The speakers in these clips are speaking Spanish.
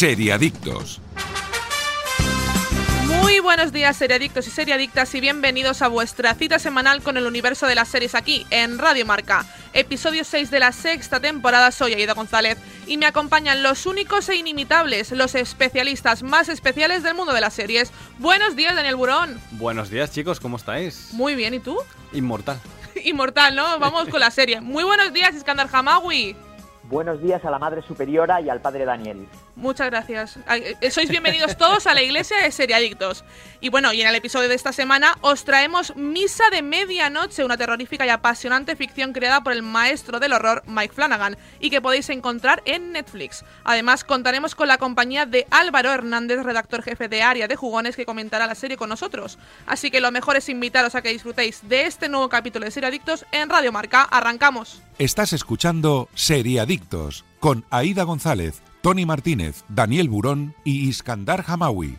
Seriadictos. Muy buenos días, seriadictos y seriadictas, y bienvenidos a vuestra cita semanal con el universo de las series aquí, en Radio Marca. Episodio 6 de la sexta temporada, soy Aida González, y me acompañan los únicos e inimitables, los especialistas más especiales del mundo de las series. Buenos días, Daniel Burón. Buenos días, chicos, ¿cómo estáis? Muy bien, ¿y tú? Inmortal. Inmortal, ¿no? Vamos con la serie. Muy buenos días, Iskandar Hamawi. Buenos días a la Madre Superiora y al Padre Daniel. Muchas gracias. Eh, sois bienvenidos todos a la iglesia de Seriadictos. Y bueno, y en el episodio de esta semana os traemos Misa de Medianoche, una terrorífica y apasionante ficción creada por el maestro del horror Mike Flanagan y que podéis encontrar en Netflix. Además, contaremos con la compañía de Álvaro Hernández, redactor jefe de Área de Jugones, que comentará la serie con nosotros. Así que lo mejor es invitaros a que disfrutéis de este nuevo capítulo de Seriadictos en Radio Marca. Arrancamos. Estás escuchando Seriadictos con Aida González Tony Martínez, Daniel Burón y Iskandar Hamawi.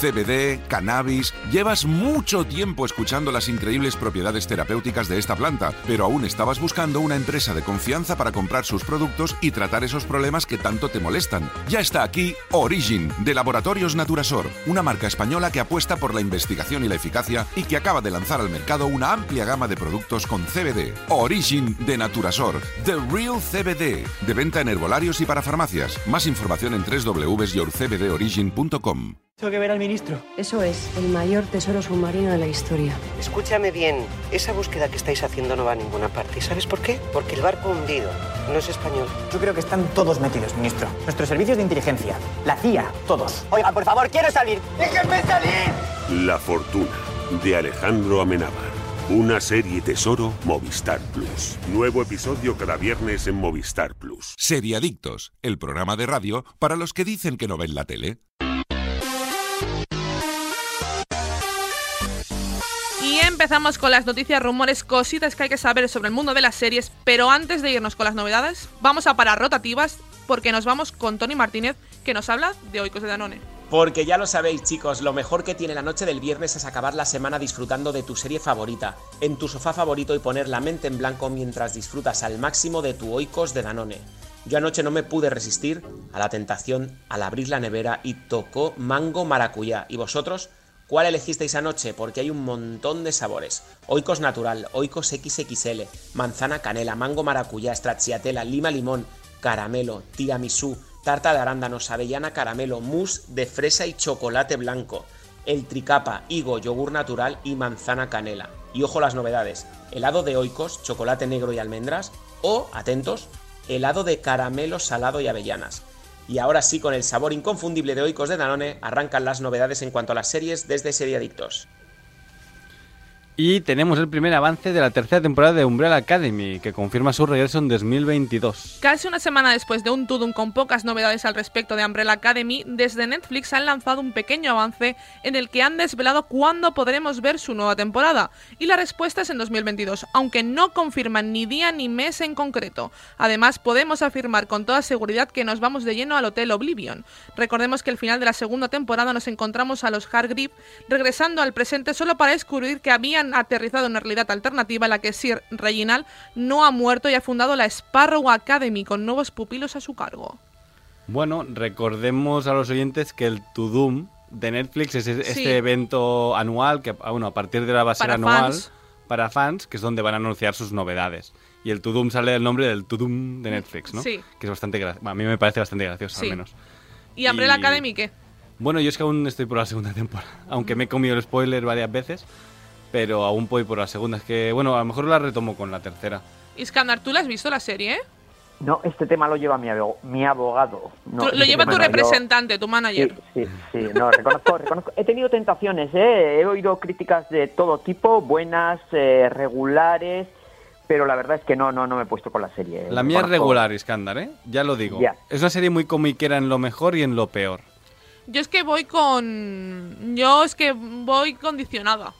CBD, cannabis. Llevas mucho tiempo escuchando las increíbles propiedades terapéuticas de esta planta, pero aún estabas buscando una empresa de confianza para comprar sus productos y tratar esos problemas que tanto te molestan. Ya está aquí Origin, de Laboratorios Naturasor, una marca española que apuesta por la investigación y la eficacia y que acaba de lanzar al mercado una amplia gama de productos con CBD. Origin de Naturasor, The Real CBD, de venta en herbolarios y para farmacias. Más información en www.yourcbdorigin.com. ministro. Eso es, el mayor tesoro submarino de la historia. Escúchame bien, esa búsqueda que estáis haciendo no va a ninguna parte. ¿Y sabes por qué? Porque el barco hundido no es español. Yo creo que están todos metidos, ministro. Nuestros servicios de inteligencia, la CIA, todos. Oiga, por favor, quiero salir. ¡Déjenme salir! La fortuna, de Alejandro Amenábar. Una serie tesoro Movistar Plus. Nuevo episodio cada viernes en Movistar Plus. Seriadictos, el programa de radio para los que dicen que no ven la tele. Empezamos con las noticias, rumores, cositas que hay que saber sobre el mundo de las series. Pero antes de irnos con las novedades, vamos a parar rotativas porque nos vamos con Tony Martínez, que nos habla de Oikos de Danone. Porque ya lo sabéis, chicos, lo mejor que tiene la noche del viernes es acabar la semana disfrutando de tu serie favorita, en tu sofá favorito y poner la mente en blanco mientras disfrutas al máximo de tu Oikos de Danone. Yo anoche no me pude resistir a la tentación al abrir la nevera y tocó mango maracuyá. ¿Y vosotros? ¿Cuál elegisteis anoche? Porque hay un montón de sabores. Oikos natural, oikos XXL, manzana canela, mango maracuyá, stracciatella, lima limón, caramelo, tiramisú, tarta de arándanos, avellana caramelo, mousse de fresa y chocolate blanco, el tricapa, higo, yogur natural y manzana canela. Y ojo las novedades, helado de oikos, chocolate negro y almendras, o, atentos, helado de caramelo salado y avellanas. Y ahora sí, con el sabor inconfundible de Oikos de Danone, arrancan las novedades en cuanto a las series desde Seriadictos. Y tenemos el primer avance de la tercera temporada de Umbrella Academy, que confirma su regreso en 2022. Casi una semana después de un Tudum con pocas novedades al respecto de Umbrella Academy, desde Netflix han lanzado un pequeño avance en el que han desvelado cuándo podremos ver su nueva temporada. Y la respuesta es en 2022, aunque no confirman ni día ni mes en concreto. Además, podemos afirmar con toda seguridad que nos vamos de lleno al Hotel Oblivion. Recordemos que al final de la segunda temporada nos encontramos a los Hargreave regresando al presente solo para descubrir que habían aterrizado en una realidad alternativa en la que Sir Reginald no ha muerto y ha fundado la Sparrow Academy con nuevos pupilos a su cargo. Bueno, recordemos a los oyentes que el Tudum de Netflix es este Sí. evento anual que bueno, a partir de ahora va a ser anual fans. para fans, que es donde van a anunciar sus novedades. Y el Tudum sale del nombre del Tudum de Netflix, ¿no? Sí. Que es bastante gra- a mí me parece bastante gracioso Sí. al menos. ¿Y Umbrella Y- Academy qué? Bueno, yo es que aún estoy por la segunda temporada, aunque me he comido el spoiler varias veces, pero aún voy por la segunda. Es que, bueno, a lo mejor la retomo con la tercera. Iskandar, ¿tú la has visto la serie, eh? No, este tema lo lleva mi, abo- mi abogado. No, lo este lleva tema tu no, yo- representante, tu manager. Sí, sí, sí, no, reconozco, reconozco. He tenido tentaciones, ¿eh? He oído críticas de todo tipo, buenas, eh, regulares, pero la verdad es que no, no, no me he puesto con la serie. La mía es regular, Iskandar, ¿eh? Ya lo digo. Es una serie muy comiquera en lo mejor y en lo peor. Yo es que voy con. Yo es que voy condicionada.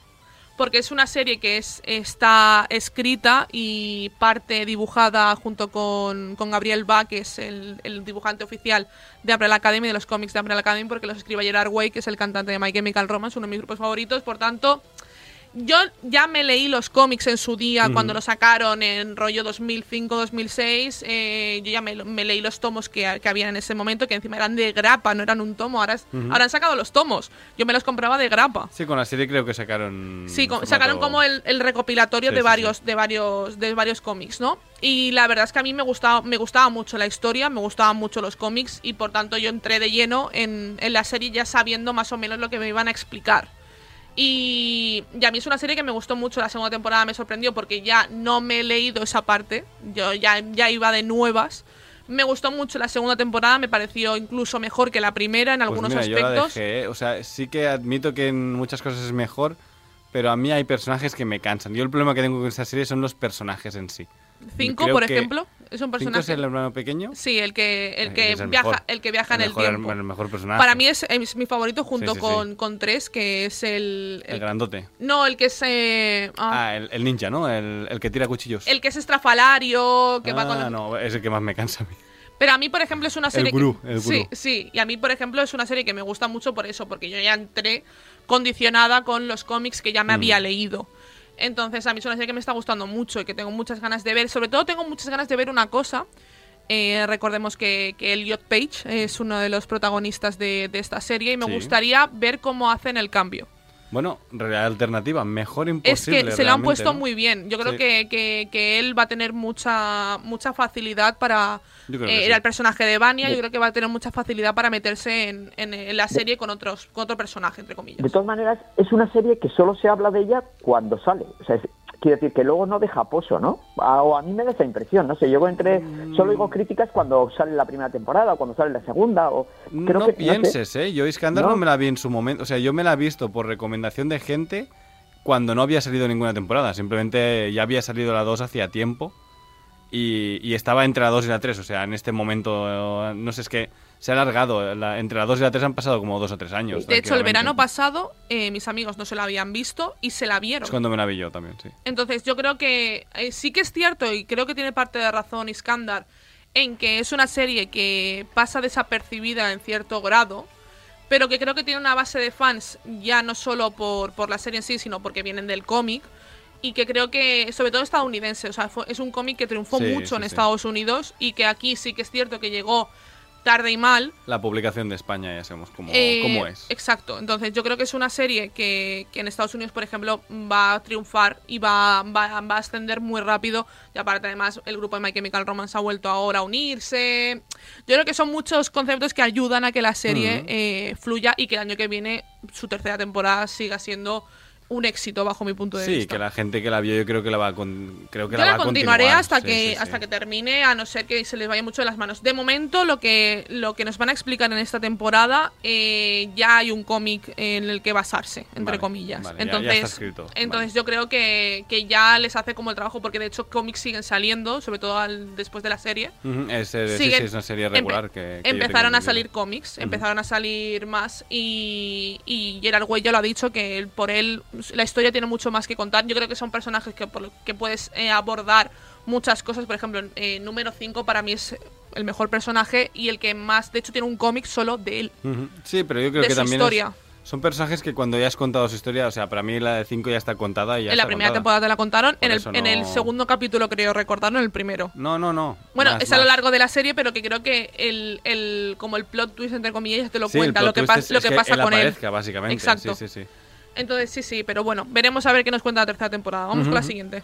Porque es una serie que es, está escrita y parte dibujada junto con, Gabriel Ba, que es el, el dibujante oficial de Umbrella Academy, de los cómics de Umbrella Academy, porque los escribe Gerard Way, que es el cantante de My Chemical Romance, uno de mis grupos favoritos. Por tanto, Yo ya me leí los cómics en su día cuando lo sacaron en rollo 2005-2006. eh, yo ya me, me leí los tomos que, que habían en ese momento, que encima eran de grapa, no eran un tomo. Ahora, es- ahora han sacado los tomos. Yo me los compraba de grapa. Sí, con la serie creo que sacaron. Sí, sacaron como el, el recopilatorio Sí, de sí, varios, de varios, de varios cómics, ¿no? Y la verdad es que a mí me gustaba, me gustaba mucho la historia, me gustaban mucho los cómics y por tanto yo entré de lleno en, en la serie ya sabiendo más o menos lo que me iban a explicar. Y, y a mí es una serie que me gustó mucho, la segunda temporada me sorprendió porque ya no me he leído esa parte, yo ya, ya iba de nuevas. Me gustó mucho la segunda temporada, me pareció incluso mejor que la primera en Pues algunos mira, yo la aspectos. dejé, ¿eh? O sea, sí que admito que en muchas cosas es mejor, pero a mí hay personajes que me cansan. Yo el problema que tengo con esta serie son los personajes en sí. Cinco, Creo por que- ejemplo, es un ¿Cinco personaje. es el hermano pequeño? Sí, el que, el Eh, que el viaja, mejor. el que viaja en el mejor- tiempo. El mejor personaje. Para mí es, es mi favorito junto Sí, sí, con, sí. con tres, que es el, El grandote. no, el que es eh, ah, Ah, el, el ninja, ¿no? El, el que tira cuchillos. el que es estrafalario, que va con ah, la- no, es el que más me cansa a mí. Pero a mí, por ejemplo, es una serie gurú, que el sí, gurú. sí, y a mí, por ejemplo, es una serie que me gusta mucho por eso, porque yo ya entré condicionada con los cómics que ya me Mm. había leído. Entonces, a mí es una serie que me está gustando mucho y que tengo muchas ganas de ver. Sobre todo, tengo muchas ganas de ver una cosa. Eh, recordemos que, que Elliot Page es uno de los protagonistas de, de esta serie y me Sí. gustaría ver cómo hacen el cambio. Bueno, realidad alternativa, mejor Es imposible. que se lo han realmente, puesto ¿no? muy bien. Yo creo Sí. que, que- que él va a tener mucha mucha facilidad para... Eh, era sí. el personaje de Vania, yo creo que va a tener mucha facilidad para meterse en, en- en la serie con otros con otro personaje, entre comillas. De todas maneras, es una serie que solo se habla de ella cuando sale. O sea, es- quiero decir que luego no deja pozo, ¿no? A- O a mí me da esa impresión, no sé. Yo entre, solo oigo críticas cuando sale la primera temporada o cuando sale la segunda. O creo no que, sé. pienses, ¿eh? Yo Iskandar no. No. me la vi en su momento. O sea, yo me la he visto por recomendación de gente cuando no había salido ninguna temporada. Simplemente ya había salido la 2 hacía tiempo. Y, y estaba entre la 2 y la 3. O sea, en este momento, no sé, es que se ha alargado. La- entre la 2 y la 3 han pasado como dos o tres años. de hecho, el verano pasado eh, mis amigos no se la habían visto y se la vieron. Es cuando me la vi yo también, sí. Entonces yo creo que eh, sí que es cierto y creo que tiene parte de razón Iskandar en que es una serie que pasa desapercibida en cierto grado, pero que creo que tiene una base de fans ya no solo por, por la serie en sí, sino porque vienen del cómic y que creo que, sobre todo estadounidense, o sea, fue- es un cómic que triunfó Sí, mucho sí, en sí. Estados Unidos y que aquí sí que es cierto que llegó tarde y mal, La publicación de España ya sabemos cómo, eh, cómo es. Exacto. Entonces yo creo que es una serie que, que en Estados Unidos, por ejemplo, va a triunfar y va, va, va a ascender muy rápido. Y aparte, además, el grupo de My Chemical Romance ha vuelto ahora a unirse. Yo creo que son muchos conceptos que ayudan a que la serie eh, fluya y que el año que viene su tercera temporada siga siendo un éxito bajo mi punto de Sí, vista. que la gente que la vio yo creo que la va a, con- creo que Yo la la va continuaré continuar. hasta Sí, que sí, sí. hasta que termine, a no ser que se les vaya mucho de las manos. De momento, lo que lo que nos van a explicar en esta temporada, eh, ya hay un cómic en el que basarse, entre Vale, comillas. vale, ya- ya entonces, está escrito, entonces yo creo que, que ya les hace como el trabajo, porque de hecho cómics siguen saliendo, sobre todo al- después de la serie. Sí, sí, Siguen- es una serie empe- regular que, empezaron a salir cómics, empezaron a salir más y, y Gerard Way ya lo ha dicho que él- por él la historia tiene mucho más que contar. Yo creo que son personajes que, por que puedes eh, abordar muchas cosas. Por ejemplo, eh, número 5 para mí es el mejor personaje y el que más, de hecho, tiene un cómic solo de él. Sí, pero yo creo de que su también historia. es- son personajes que cuando ya has contado su historia, o sea, para mí la de 5 ya está contada y ya en la está primera contada. temporada te la contaron, en el, en el segundo capítulo creo recordar, no en el primero. No, no, no. Bueno, Más, es a lo largo de la serie, pero que creo que el, el como el plot twist entre comillas te lo Sí, cuenta, lo que, pas- lo que que pasa él con él. aparezca, básicamente. Exacto. Sí, sí, sí. Entonces sí, sí, pero bueno, veremos a ver qué nos cuenta la tercera temporada. Vamos con la siguiente.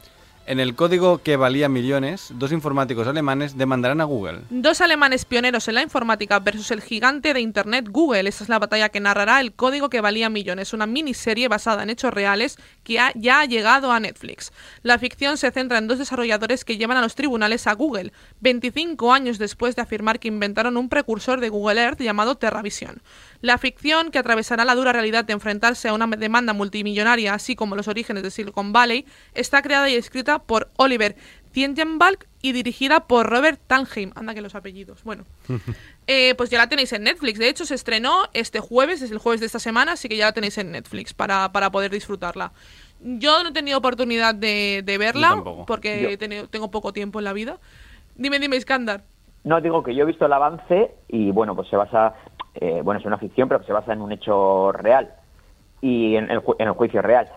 En el código que valía millones, dos informáticos alemanes demandarán a Google. Dos alemanes pioneros en la informática versus el gigante de Internet Google. Esta es la batalla que narrará el código que valía millones, una miniserie basada en hechos reales que ha- ya ha llegado a Netflix. La ficción se centra en dos desarrolladores que llevan a los tribunales a Google, 25 años después de afirmar que inventaron un precursor de Google Earth llamado TerraVision. La ficción, que atravesará la dura realidad de enfrentarse a una demanda multimillonaria, así como los orígenes de Silicon Valley, está creada y escrita por Oliver Tiengenbalk y dirigida por Robert Talheim. Anda que los apellidos. Bueno, eh, pues ya la tenéis en Netflix. De hecho, se estrenó este jueves, es el jueves de esta semana, así que ya la tenéis en Netflix para, para poder disfrutarla. Yo no he tenido oportunidad de, de verla porque he tenido- tengo poco tiempo en la vida. Dime, dime, Iskandar. No, digo que yo he visto el avance y bueno, pues se basa, eh, bueno, es una ficción, pero que se basa en un hecho real y en el, ju- en el juicio real.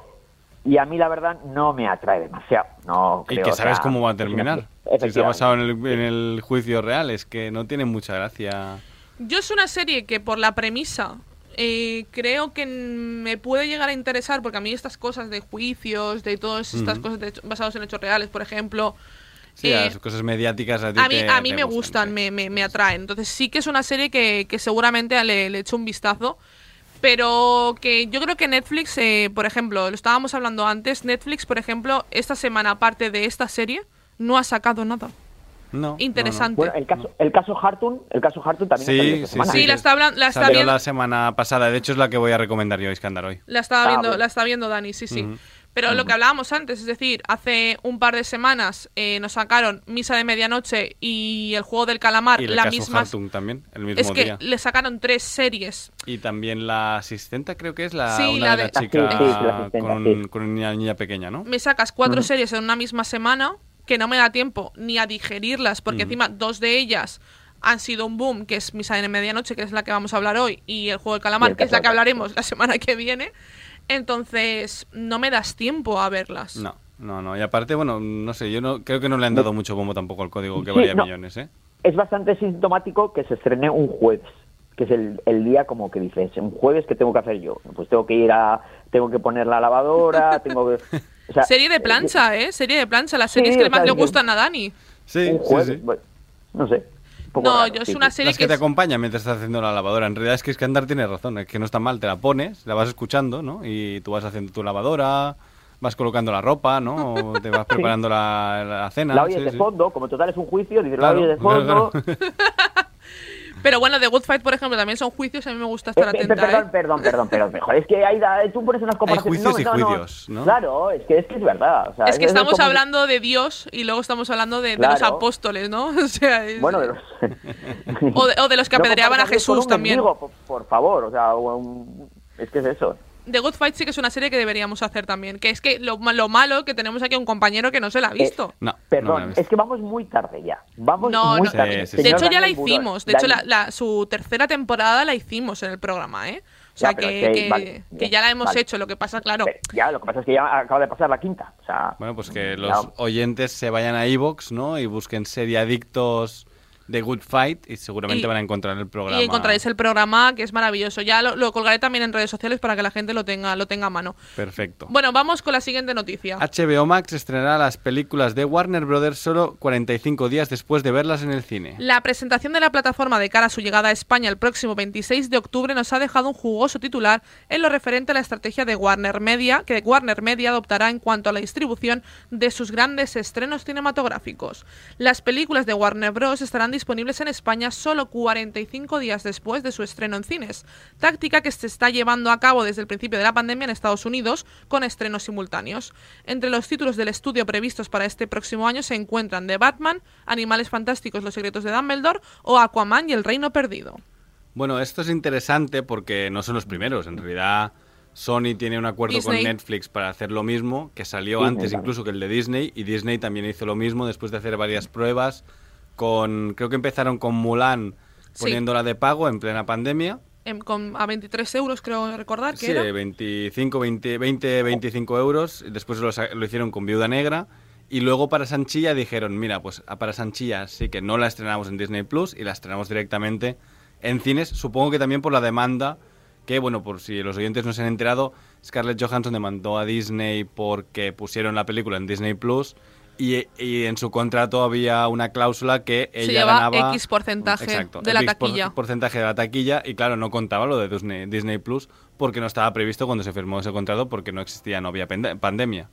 y a mí la verdad no me atrae demasiado. No Y que o sabes sea, cómo va a terminar. Si se ha basado en el, en el juicio real, es que no tiene mucha gracia. Yo es una serie que por la premisa eh, creo que me puede llegar a interesar porque a mí estas cosas de juicios, de todas estas cosas de hecho- basadas en hechos reales, por ejemplo, Sí, eh, las cosas mediáticas a ti a mí, te- a mí te me gustan, me, me, me atraen. Entonces sí que es una serie que, que seguramente le, le echo un vistazo. Pero que yo creo que Netflix, eh, por ejemplo, lo estábamos hablando antes, Netflix, por ejemplo, esta semana, aparte de esta serie, no ha sacado nada. No, Interesante. Bueno, el caso, el caso Hartun, el caso Hartun también Sí, ha salido esta sí, semana. Sí, la está, la está Salió viendo, la semana pasada, de hecho es la que voy a recomendar yo, Iskandar, hoy. la estaba Ah, viendo, bueno. la está viendo Dani, sí, sí. Ujú. Pero lo que hablábamos antes, es decir, hace un par de semanas eh, nos sacaron Misa de Medianoche y el juego del calamar, Y el la caso misma. Hartung también, el mismo Es que le sacaron tres series. Y también la asistenta, creo que es la, Sí, una la de de- la sí, chica sí, sí, la asistenta, con, sí. con una niña pequeña, ¿no? me sacas cuatro series en una misma semana que no me da tiempo ni a digerirlas, porque encima dos de ellas han sido un boom, que es Misa de Medianoche, que es la que vamos a hablar hoy, y el Juego del Calamar, el que es la que hablaremos la semana que viene. Entonces, no me das tiempo a verlas. No, no, no. Y aparte, bueno, no sé, yo no creo que no le han dado mucho bombo tampoco al código que Sí, valía no. millones, ¿eh? Es bastante sintomático que se estrene un jueves, que es el, el día como que dices, un jueves que tengo que hacer yo. Pues tengo que ir a, tengo que poner la lavadora, tengo que... o sea, Serie de plancha, ¿eh? Serie de plancha, las Sí, series que o más sea, le que- gustan a Dani. Sí, un sí, jueves, sí. bueno, no sé. Un poco No, raro, yo es sí, una serie Las que que te es- acompañan mientras estás haciendo la lavadora. En realidad es que Iskandar tiene razón, es que no está mal, te la pones, la vas escuchando, ¿no? Y tú vas haciendo tu lavadora, vas colocando la ropa, ¿no? O te vas preparando la, la cena. La oyes sí, de sí. fondo, como total es un juicio, dices, Claro, la oyes de claro, fondo... claro. Pero bueno, The Good Fight, por ejemplo, también son juicios, a mí me gusta estar eh, atenta, perdón, ¿eh? perdón, perdón, perdón, mejor. Es que hay, tú pones unas comparaciones... juicios y no, no, no. juicios, ¿no? Claro, es que es, que es verdad. o sea, Es que estamos como- hablando de Dios y luego estamos hablando de, de los apóstoles, ¿no? O sea, es- Bueno, de los... O de- o de los que No apedreaban a Jesús un también. por, por favor, o sea, es que es eso. The Good Fight sí que es una serie que deberíamos hacer también. Que es que lo, lo malo que tenemos aquí a un compañero que no se la ha visto. No, Perdón, visto. es que vamos muy tarde ya. Vamos No, muy no. tarde. Sí, sí, de hecho, ya la Daniel hicimos. De hecho, la, Daniel- la- su tercera temporada la hicimos en el programa, ¿eh? O sea, Ya, que, es que- que- vale, que bien, ya la hemos vale. hecho. Lo que pasa, claro. Pero Ya, lo que pasa es que ya acaba de pasar la quinta. O sea, Bueno, pues que ya- los oyentes se vayan a iVoox, ¿no? Y busquen serie Adictos de Good Fight y seguramente Y- van a encontrar el programa. Y encontraréis el programa, que es maravilloso. Ya lo, lo colgaré también en redes sociales para que la gente lo tenga, lo tenga a mano. Perfecto. Bueno, vamos con la siguiente noticia. HBO Max estrenará las películas de Warner Brothers solo 45 días después de verlas en el cine. La presentación de la plataforma de cara a su llegada a España el próximo 26 de octubre nos ha dejado un jugoso titular en lo referente a la estrategia de Warner Media, que Warner Media adoptará en cuanto a la distribución de sus grandes estrenos cinematográficos. Las películas de Warner Bros. estarán disponibles en España solo 45 días después de su estreno en cines, táctica que se está llevando a cabo desde el principio de la pandemia en Estados Unidos con estrenos simultáneos. Entre los títulos del estudio previstos para este próximo año se encuentran The Batman, Animales Fantásticos, Los Secretos de Dumbledore o Aquaman y El Reino Perdido. Bueno, esto es interesante porque no son los primeros. En realidad, Sony tiene un acuerdo Disney. con Netflix para hacer lo mismo, que salió Disney antes incluso que el de Disney, y Disney también hizo lo mismo después de hacer varias pruebas. Con, creo que empezaron con Mulan Sí. poniéndola de pago en plena pandemia. Em, con, a 23 euros, creo recordar que Sí, era. 25, 20, 20, 25 euros. Después lo, lo hicieron con Viuda Negra. Y luego para Sanchilla dijeron, mira, pues a para Sanchilla sí que no la estrenamos en Disney Plus y la estrenamos directamente en cines. Supongo que también por la demanda que, bueno, por si los oyentes no se han enterado, Scarlett Johansson demandó a Disney porque pusieron la película en Disney Plus y, y en su contrato había una cláusula que Se ella lleva ganaba X porcentaje Exacto, de la X por- taquilla. porcentaje de la taquilla y claro, no contaba lo de Disney, Disney Plus porque no estaba previsto cuando se firmó ese contrato porque no existía, no había pende- pandemia.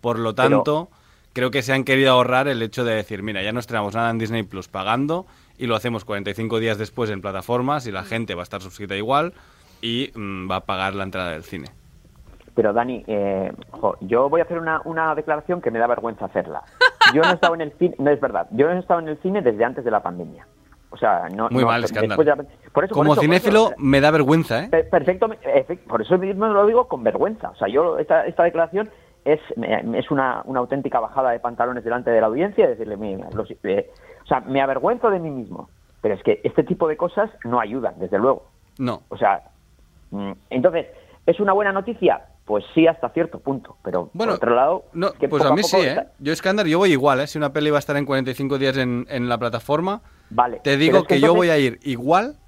Por lo Pero- tanto, creo que se han querido ahorrar el hecho de decir, mira, ya no estrenamos nada en Disney Plus pagando y lo hacemos 45 días después en plataformas y la gente va a estar suscrita igual y mm, va a pagar la entrada del cine. Pero Dani, eh, jo, yo voy a hacer una, una declaración que me da vergüenza hacerla. Yo no he estado en el cine, no es verdad, yo no he estado en el cine desde antes de la pandemia. O sea, no. Muy no, mal, escándalo. de la- por eso, Como por eso, por cinéfilo eso, me da vergüenza, ¿eh? Per- Perfecto, por eso mismo lo digo con vergüenza. O sea, yo esta, esta declaración es, es una, una auténtica bajada de pantalones delante de la audiencia y decirle, mira, los- eh, o sea, me avergüenzo de mí mismo. Pero es que este tipo de cosas no ayudan, desde luego. No. O sea, mm, entonces, ¿es una buena noticia? Pues sí hasta cierto punto, pero Bueno, por otro lado, No, que pues a mí sí, ¿eh? Yo, Iskandar, yo voy igual, ¿eh? Si una peli va a estar en 45 días en, en la plataforma, Vale. te digo es que, yo entonces- voy a ir igual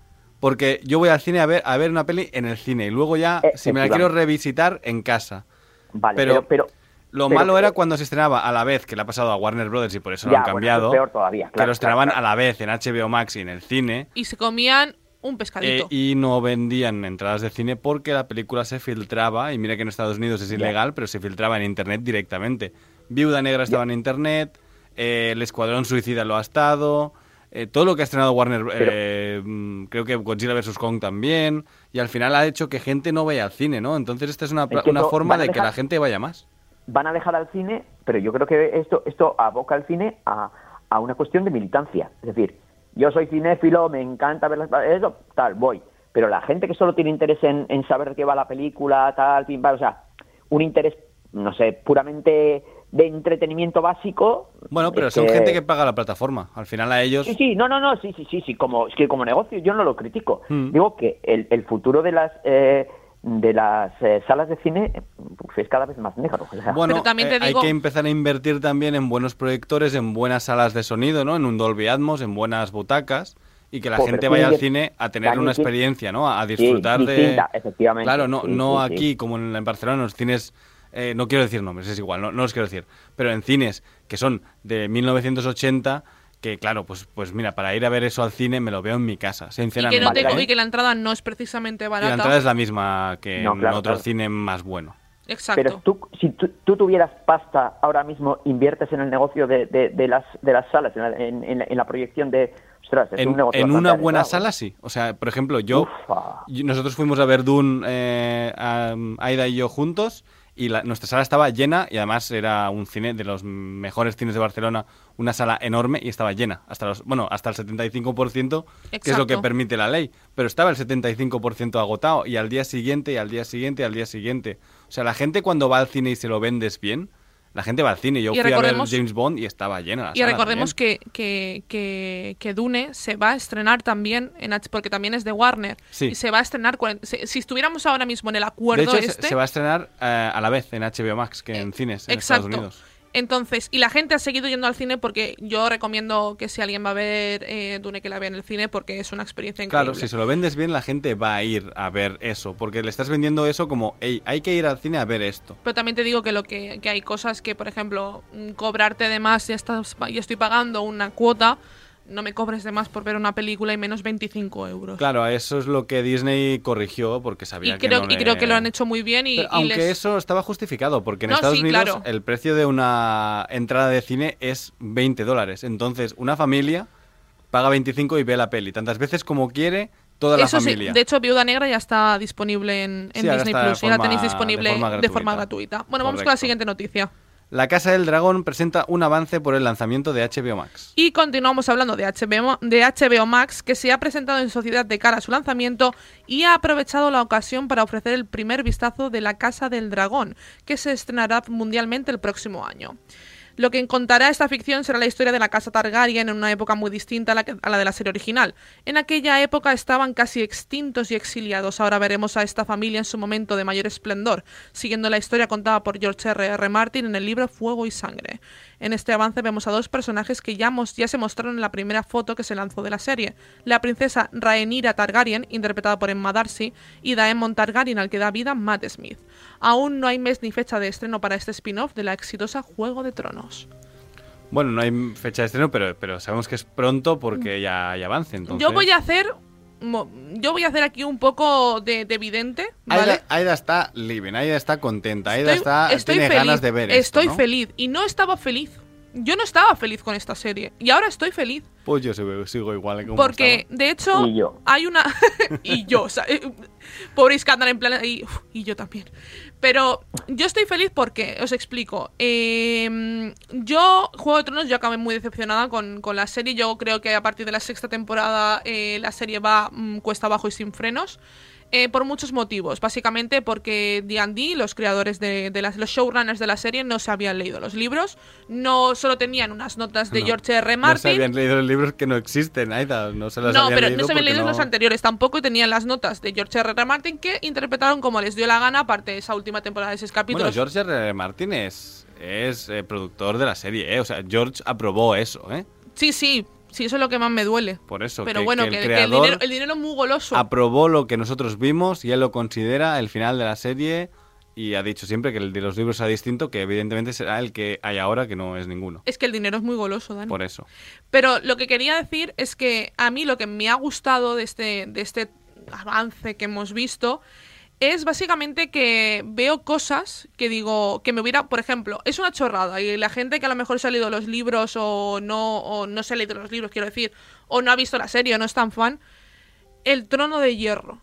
porque yo voy al cine a ver, a ver una peli en el cine y luego ya, Eh, si me la quiero revisitar, en casa. Vale, pero- pero, pero, Lo pero- malo era cuando se estrenaba a la vez, que le ha pasado a Warner Brothers y por eso lo han cambiado, es peor todavía, que claro, lo estrenaban claro, a la vez en HBO Max y en el cine. Y se comían un eh, pescadito. y no vendían entradas de cine porque la película se filtraba, y mira que en Estados Unidos es ilegal, pero se filtraba en internet directamente. Viuda Negra estaba en internet, eh, El Escuadrón Suicida lo ha estado, eh, todo lo que ha estrenado Warner, eh, mm, creo que Godzilla vs. Kong también, y al final ha hecho que gente no vaya al cine, ¿no? Entonces esta es una, Es que una forma de que la gente vaya más. van a dejar al cine, pero yo creo que esto, esto aboca al cine a, a una cuestión de militancia. Es decir, yo soy cinéfilo, me encanta ver las... Eso, tal, voy. Pero la gente que solo tiene interés en, en saber de qué va la película, tal, pim, o sea, un interés, no sé, puramente de entretenimiento básico... Bueno, pero son gente que paga la plataforma. Al final a ellos... Sí, sí, no, no, no, sí, sí, sí, sí, como, es que como negocio yo no lo critico. Mm. Digo que el, el futuro de las eh, de las eh, salas de cine pues, es cada vez más negro. o sea, Bueno, Pero también te eh, digo- hay que empezar a invertir también en buenos proyectores, en buenas salas de sonido, ¿no? En un Dolby Atmos, en buenas butacas y que la Joder, gente vaya al cine a tener una experiencia, ¿no? A, Sí, disfrutar de distinta, efectivamente. Claro, no Sí, no sí, sí. aquí como en, en Barcelona en los cines eh, no quiero decir nombres, es igual, no, no los quiero decir, pero en cines que son de 1980 que claro, pues pues mira, para ir a ver eso al cine me lo veo en mi casa, y, que sinceramente. no te- ¿eh? y que la entrada no es precisamente Y la barata. entrada es la misma que No, en claro, otro claro. cine más bueno. Exacto. Pero tú, si tú, tú tuvieras pasta ahora mismo, inviertes en el negocio de, de, de las, de las salas, en la, en, en la- en la proyección de... Ostras, es En, un negocio en una buena sala sí. O sea, por ejemplo, yo, Ufa. nosotros fuimos a ver Dune, eh, a- Aida y yo juntos, y la- nuestra sala estaba llena, y además era un cine de los mejores cines de Barcelona, una sala enorme, y estaba llena, hasta los, bueno, hasta el 75%, que es lo que Exacto. permite la ley, pero estaba el 75% agotado, y al día siguiente, y al día siguiente, y al día siguiente. O sea, la gente cuando va al cine y se lo vendes bien, la gente va al cine. Yo Y fui a ver James Bond y estaba llena la Y sala recordemos que, que, que, que Dune se va a estrenar también, en H porque también es de Warner. Sí. Y se va a estrenar. Si, si estuviéramos ahora mismo en el De acuerdo hecho, se- este. se va a estrenar eh, a la vez en HBO Max que en cines en Estados. Unidos. Entonces, y la gente ha seguido yendo al cine porque yo recomiendo que si alguien va a ver eh, Dune, que la vea en el cine porque es una experiencia increíble. Claro, si se lo vendes bien, la gente va a ir a ver eso, porque le estás vendiendo eso como, hey, hay que ir al cine a ver esto. Pero también te digo que lo que, que hay cosas que, por ejemplo, mm, cobrarte de más, ya, estás, ya estoy pagando una cuota, no me cobres de más por ver una película y menos 25 euros. Claro, eso es lo que Disney corrigió porque sabía y que creo, no y creo que lo han hecho muy bien y, Pero y aunque les- eso estaba justificado, porque en No, Estados sí, Unidos claro. el precio de una entrada de cine es 20 dólares. Entonces, una familia paga 25 y ve la peli, tantas veces como quiere toda la Eso sí, familia. de hecho, Viuda Negra ya está disponible en, en Sí, ahora Disney Plus. Ya la tenéis de disponible de forma gratuita. Bueno, vamos con la siguiente noticia. La Casa del Dragón presenta un avance por el lanzamiento de HBO Max. Y continuamos hablando de HBO, Max, que se ha presentado en sociedad de cara a su lanzamiento y ha aprovechado la ocasión para ofrecer el primer vistazo de La Casa del Dragón, que se estrenará mundialmente el próximo año. Lo que contará esta ficción será la historia de la casa Targaryen en una época muy distinta a la, de la serie original. En aquella época estaban casi extintos y exiliados. Ahora veremos a esta familia en su momento de mayor esplendor, siguiendo la historia contada por George R. R. Martin en el libro Fuego y Sangre. En este avance vemos a dos personajes que ya se mostraron en la primera foto que se lanzó de la serie. La princesa Rhaenyra Targaryen, interpretada por Emma Darcy, y Daemon Targaryen, al que da vida Matt Smith. Aún no hay mes ni fecha de estreno para este spin-off de la exitosa Juego de Tronos. Bueno, no hay fecha de estreno, pero, pero sabemos que es pronto porque ya hay avance. Entonces... Yo voy a hacer... Yo voy a hacer aquí un poco de, de vidente, ¿vale? Aida, Aida está living, Aida está contenta, Aida Estoy- está, estoy tiene feliz, ganas de ver esto, Estoy ¿no? feliz. Y no estaba feliz. Yo no estaba feliz con esta serie. Y ahora estoy feliz. Pues yo sigo, igual. como Porque, estaba. de hecho, Y yo. hay una... y yo, o sea, eh, pobre en plan... Y, uf, y yo también. Pero yo estoy feliz porque, os explico. eh, yo, Juego de Tronos, yo acabé muy decepcionada con, con la serie. Yo creo que a partir de la sexta temporada eh, la serie va mm, cuesta abajo y sin frenos. Eh, por muchos motivos. Básicamente porque D&D, los creadores de, de las, los showrunners de la serie, no se habían leído los libros. No solo tenían unas notas de No, George R. No se Martin. habían leído los libros que no existen, Aida. No se los No, habían pero leído no se habían leído no- los anteriores tampoco y tenían las notas de George R. R. Martin que interpretaron como les dio la gana, aparte de esa última temporada de seis Bueno, capítulos. George R. R. Martin es, es eh, productor de la serie, ¿eh? O sea, George aprobó eso, ¿eh? Sí, sí, sí, eso es lo que más me duele. Por eso. Pero que- bueno, que el que el, dinero, el dinero es muy goloso. aprobó lo que nosotros vimos y él lo considera el final de la serie y ha dicho siempre que el de los libros sea distinto, que evidentemente será el que hay ahora, que no es ninguno. Es que el dinero es muy goloso, Dani. Por eso. Pero lo que quería decir es que a mí lo que me ha gustado de este, de este avance que hemos visto es básicamente que veo cosas que digo, que me hubiera, por ejemplo, es una chorrada y la gente que a lo mejor se ha leído los libros o no, o no se ha leído los libros, quiero decir, o no ha visto la serie o no es tan fan, el trono de hierro.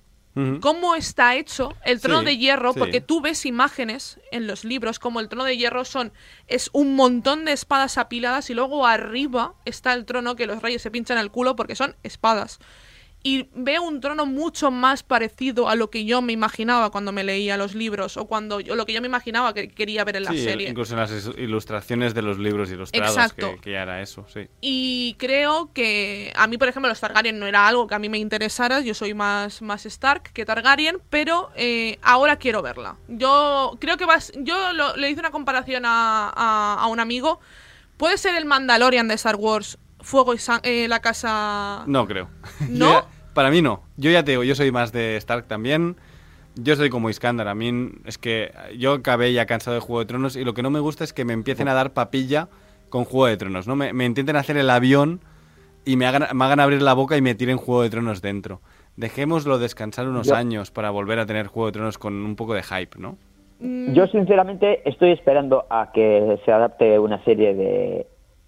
¿Cómo está hecho el trono Sí, de hierro? sí. Porque tú ves imágenes en los libros como el trono de hierro son es un montón de espadas apiladas y luego arriba está el trono que los reyes se pinchan el culo porque son espadas. Y veo un trono mucho más parecido a lo que yo me imaginaba cuando me leía los libros o cuando yo, lo que yo me imaginaba que quería ver en la Sí, serie. incluso en las ilustraciones de los libros ilustrados, Exacto. que, que ya era eso, sí. Y creo que a mí, por ejemplo, los Targaryen no era algo que a mí me interesara. Yo soy más, más Stark que Targaryen, pero eh, ahora quiero verla. Yo creo que vas. Yo lo- le hice una comparación a, a- a un amigo. ¿Puede ser el Mandalorian de Star Wars Fuego y eh, la casa. No creo. ¿No? Ya- para mí no. Yo ya te digo, yo soy más de Stark también. Yo soy como Iskandar. A mí es que yo acabé ya cansado de Juego de Tronos y lo que no me gusta es que me empiecen a dar papilla con Juego de Tronos. ¿no? Me, me intenten hacer el avión y me hagan, me hagan abrir la boca y me tiren Juego de Tronos dentro. Dejémoslo descansar unos Yo- años para volver a tener Juego de Tronos con un poco de hype, ¿no? Mm, Yo sinceramente estoy esperando a que se adapte una serie de,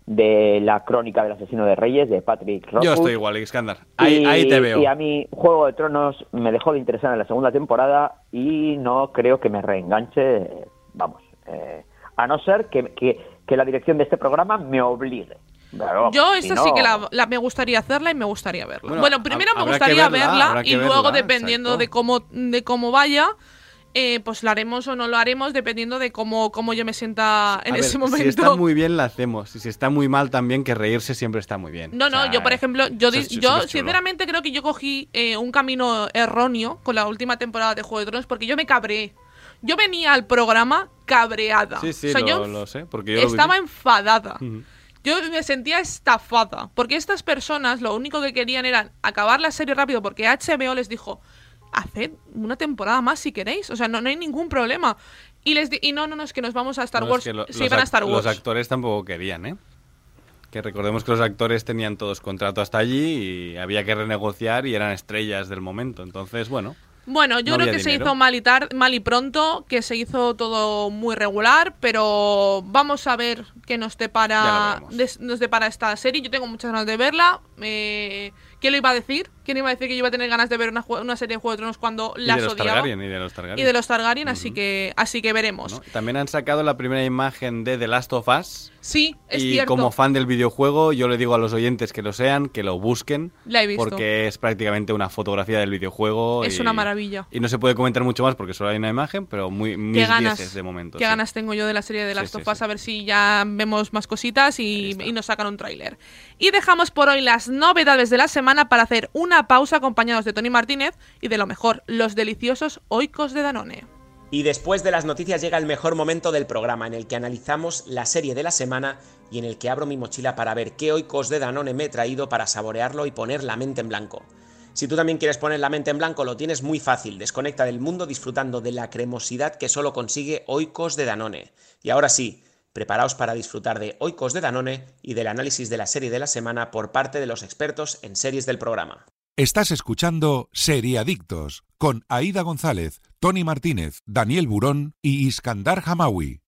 de la crónica del asesino de reyes de Patrick Rothfuss. Yo estoy igual, Iskandar. Ahí, Y- ahí te veo. Y a mí Juego de Tronos me dejó de interesar en la segunda temporada y no creo que me reenganche, vamos, eh, a no ser que, que- que la dirección de este programa me obligue. Vamos, Yo si esta no- sí que la, la- me gustaría hacerla y me gustaría verla. Bueno, Bueno, primero me gustaría verla, y luego verla, dependiendo exacto. de cómo de cómo vaya, eh, pues la haremos o no lo haremos dependiendo de cómo, cómo yo me sienta en A ver, ese momento. Si está muy bien, la hacemos. Y si está muy mal también, que reírse siempre está muy bien. No, O no, sea, yo por ejemplo, yo, es- sinceramente creo que yo cogí eh, un camino erróneo con la última temporada de Juego de Tronos porque yo me cabré. Yo venía al programa cabreada. Sí, sí, O sea, lo, yo lo sé, porque yo lo estaba enfadada. Yo me sentía estafada, porque estas personas lo único que querían era acabar la serie rápido, porque HBO les dijo, haced una temporada más si queréis, o sea, no, no hay ningún problema. Y les di- y no, no, no, es que nos vamos a Star No, es Wars, que lo- se los iban a Star Wars. Los actores tampoco querían, ¿eh? Que recordemos que los actores tenían todos contrato hasta allí y había que renegociar y eran estrellas del momento. Entonces, bueno. Bueno, yo No creo que se hizo mal y, tar- mal y pronto, que se hizo todo muy regular, pero vamos a ver qué nos depara, nos depara esta serie. Yo tengo muchas ganas de verla. Eh, ¿Quién lo iba a decir? ¿Quién iba a decir que yo iba a tener ganas de ver una, una serie de Juego de Tronos cuando Y las de los odiaba? Targaryen, y de los Targaryen. Y de los Targaryen, así que así que veremos. ¿no? También han sacado la primera imagen de The Last of Us. Sí, es y cierto. como fan del videojuego, yo le digo a los oyentes que lo sean, que lo busquen. La he visto. Porque es prácticamente una fotografía del videojuego. Es y- una maravilla. Y no se puede comentar mucho más porque solo hay una imagen, pero muy mis ganas, de momento. qué sí. ganas tengo yo de la serie de Sí, Last sí, of Us, sí. a ver si ya vemos más cositas y, y nos sacan un tráiler. Y dejamos por hoy las novedades de la semana para hacer una pausa acompañados de Tony Martínez y de lo mejor, los deliciosos oicos de Danone. Y después de las noticias llega el mejor momento del programa en el que analizamos la serie de la semana y en el que abro mi mochila para ver qué oicos de Danone me he traído para saborearlo y poner la mente en blanco. Si tú también quieres poner la mente en blanco, lo tienes muy fácil. Desconecta del mundo disfrutando de la cremosidad que solo consigue Oikos de Danone. Y ahora sí, preparaos para disfrutar de Oikos de Danone y del análisis de la serie de la semana por parte de los expertos en series del programa. Estás escuchando Seriadictos con Aida González, Tony Martínez, Daniel Burón y Iskandar Hamawi.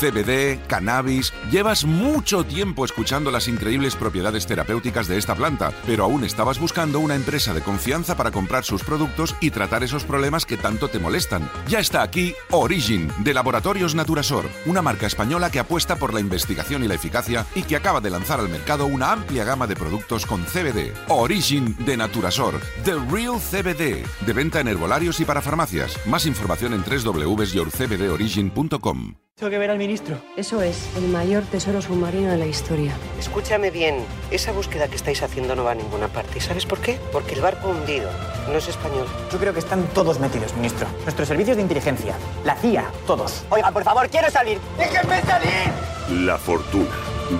CBD, cannabis. Llevas mucho tiempo escuchando las increíbles propiedades terapéuticas de esta planta, pero aún estabas buscando una empresa de confianza para comprar sus productos y tratar esos problemas que tanto te molestan. Ya está aquí Origin, de Laboratorios Naturasor, una marca española que apuesta por la investigación y la eficacia y que acaba de lanzar al mercado una amplia gama de productos con CBD. Origin de Naturasor, The Real CBD, de venta en herbolarios y para farmacias. Más información en www.yourcbdorigin.com. Tengo que ver al ministro. Eso es, el mayor tesoro submarino de la historia. Escúchame bien, esa búsqueda que estáis haciendo no va a ninguna parte. ¿Y sabes por qué? Porque el barco hundido no es español. Yo creo que están todos metidos, ministro. Nuestros servicios de inteligencia, la CIA, todos. Oiga, por favor, quiero salir. ¡Déjenme salir! La fortuna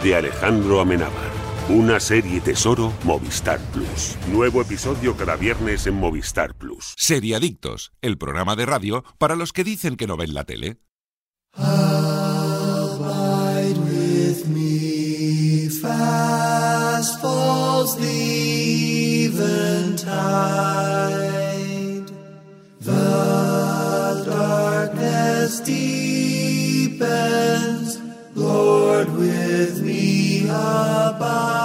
de Alejandro Amenábar. Una serie tesoro Movistar Plus. Nuevo episodio cada viernes en Movistar Plus. Seriadictos, el programa de radio para los que dicen que no ven la tele. Abide with me, fast falls the eventide. The darkness deepens, Lord, with me abide.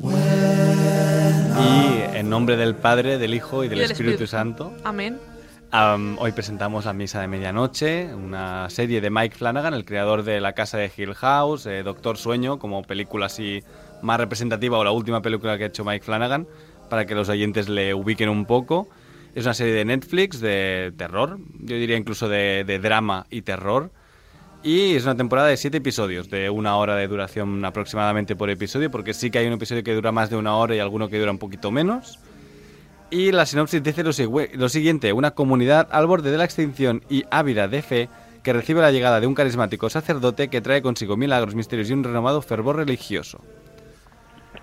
When Y en nombre del Padre, del Hijo y del, Y del Espíritu, Espíritu. Santo, Amén. Am, hoy presentamos La Misa de Medianoche, una serie de Mike Flanagan, el creador de La Casa de Hill House, eh, Doctor Sueño, como película así más representativa o la última película que ha hecho Mike Flanagan, para que los oyentes le ubiquen un poco. Es una serie de Netflix de terror, yo diría incluso de, de drama y terror. Y es una temporada de siete episodios, de una hora de duración aproximadamente por episodio, porque sí que hay un episodio que dura más de una hora y alguno que dura un poquito menos. Y la sinopsis dice lo, siguiente, una comunidad al borde de la extinción y ávida de fe que recibe la llegada de un carismático sacerdote que trae consigo milagros, misterios y un renovado fervor religioso.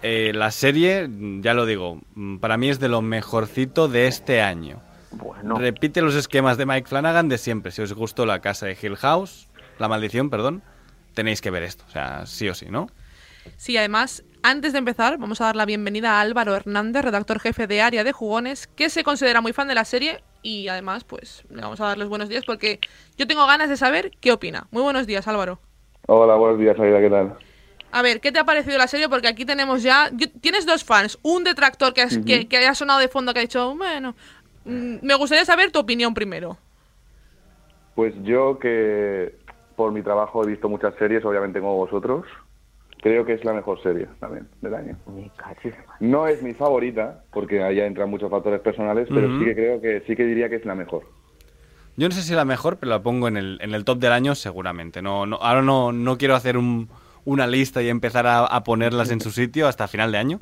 Eh, la serie, ya lo digo, mm, para mí es de lo mejorcito de este año. Bueno, Repite los esquemas de Mike Flanagan de siempre. Si os gustó la casa de Hill House, la maldición, perdón, tenéis que ver esto. O sea, sí o sí, ¿no? Sí, además, antes de empezar, vamos a dar la bienvenida a Álvaro Hernández, redactor jefe de Área de Jugones, que se considera muy fan de la serie y además, pues, le vamos a dar los buenos días porque yo tengo ganas de saber qué opina. Muy buenos días, Álvaro. Hola, buenos días, Aida, ¿qué tal? A ver, ¿qué te ha parecido la serie? Porque aquí tenemos ya... tienes dos fans, un detractor que, has- que, que haya sonado de fondo que ha dicho, bueno, mm, me gustaría saber tu opinión primero. Pues yo que por mi trabajo he visto muchas series, obviamente como vosotros, creo que es la mejor serie también del año. No es mi favorita, porque ahí entran muchos factores personales, pero sí que creo que sí que diría que es la mejor. Yo no sé si la mejor, pero la pongo en el, en el top del año seguramente. No, no, ahora no, no quiero hacer un- una lista y empezar a, a ponerlas en su sitio hasta final de año,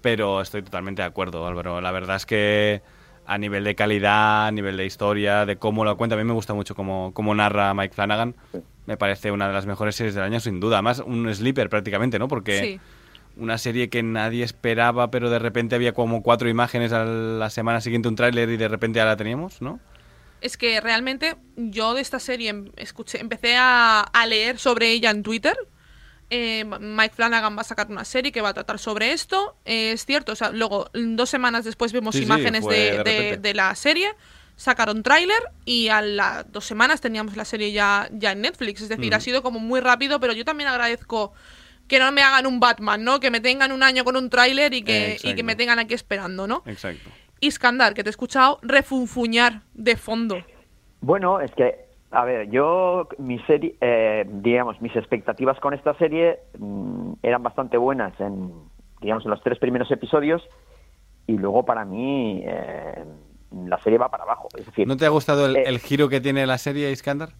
pero estoy totalmente de acuerdo, Álvaro. La verdad es que a nivel de calidad, a nivel de historia, de cómo lo cuenta, a mí me gusta mucho cómo, cómo narra Mike Flanagan. Me parece una de las mejores series del año, sin duda. Además, un sleeper prácticamente, ¿no? Porque Sí. una serie que nadie esperaba, pero de repente había como cuatro imágenes a la semana siguiente, un tráiler y de repente ya la teníamos, ¿no? Es que realmente yo de esta serie em- escuché, empecé a, a leer sobre ella en Twitter. Eh, Mike Flanagan va a sacar una serie que va a tratar sobre esto. Eh, es cierto, o sea, luego dos semanas después vemos Sí, imágenes de, de de- repente. de la serie. Sacaron tráiler y a las dos semanas teníamos la serie ya, ya en Netflix. Es decir, Mm. ha sido como muy rápido, pero yo también agradezco que no me hagan un Batman, ¿no? Que me tengan un año con un tráiler y que, y que me tengan aquí esperando, ¿no? Exacto. Iskandar, que te he escuchado refunfuñar de fondo. Bueno, es que, a ver, yo, mi serie, eh, digamos, mis expectativas con esta serie mm, eran bastante buenas en, digamos, en los tres primeros episodios y luego para mí eh, la serie va para abajo. Es decir, ¿No te ha gustado el, eh, el giro que tiene la serie, Iskandar?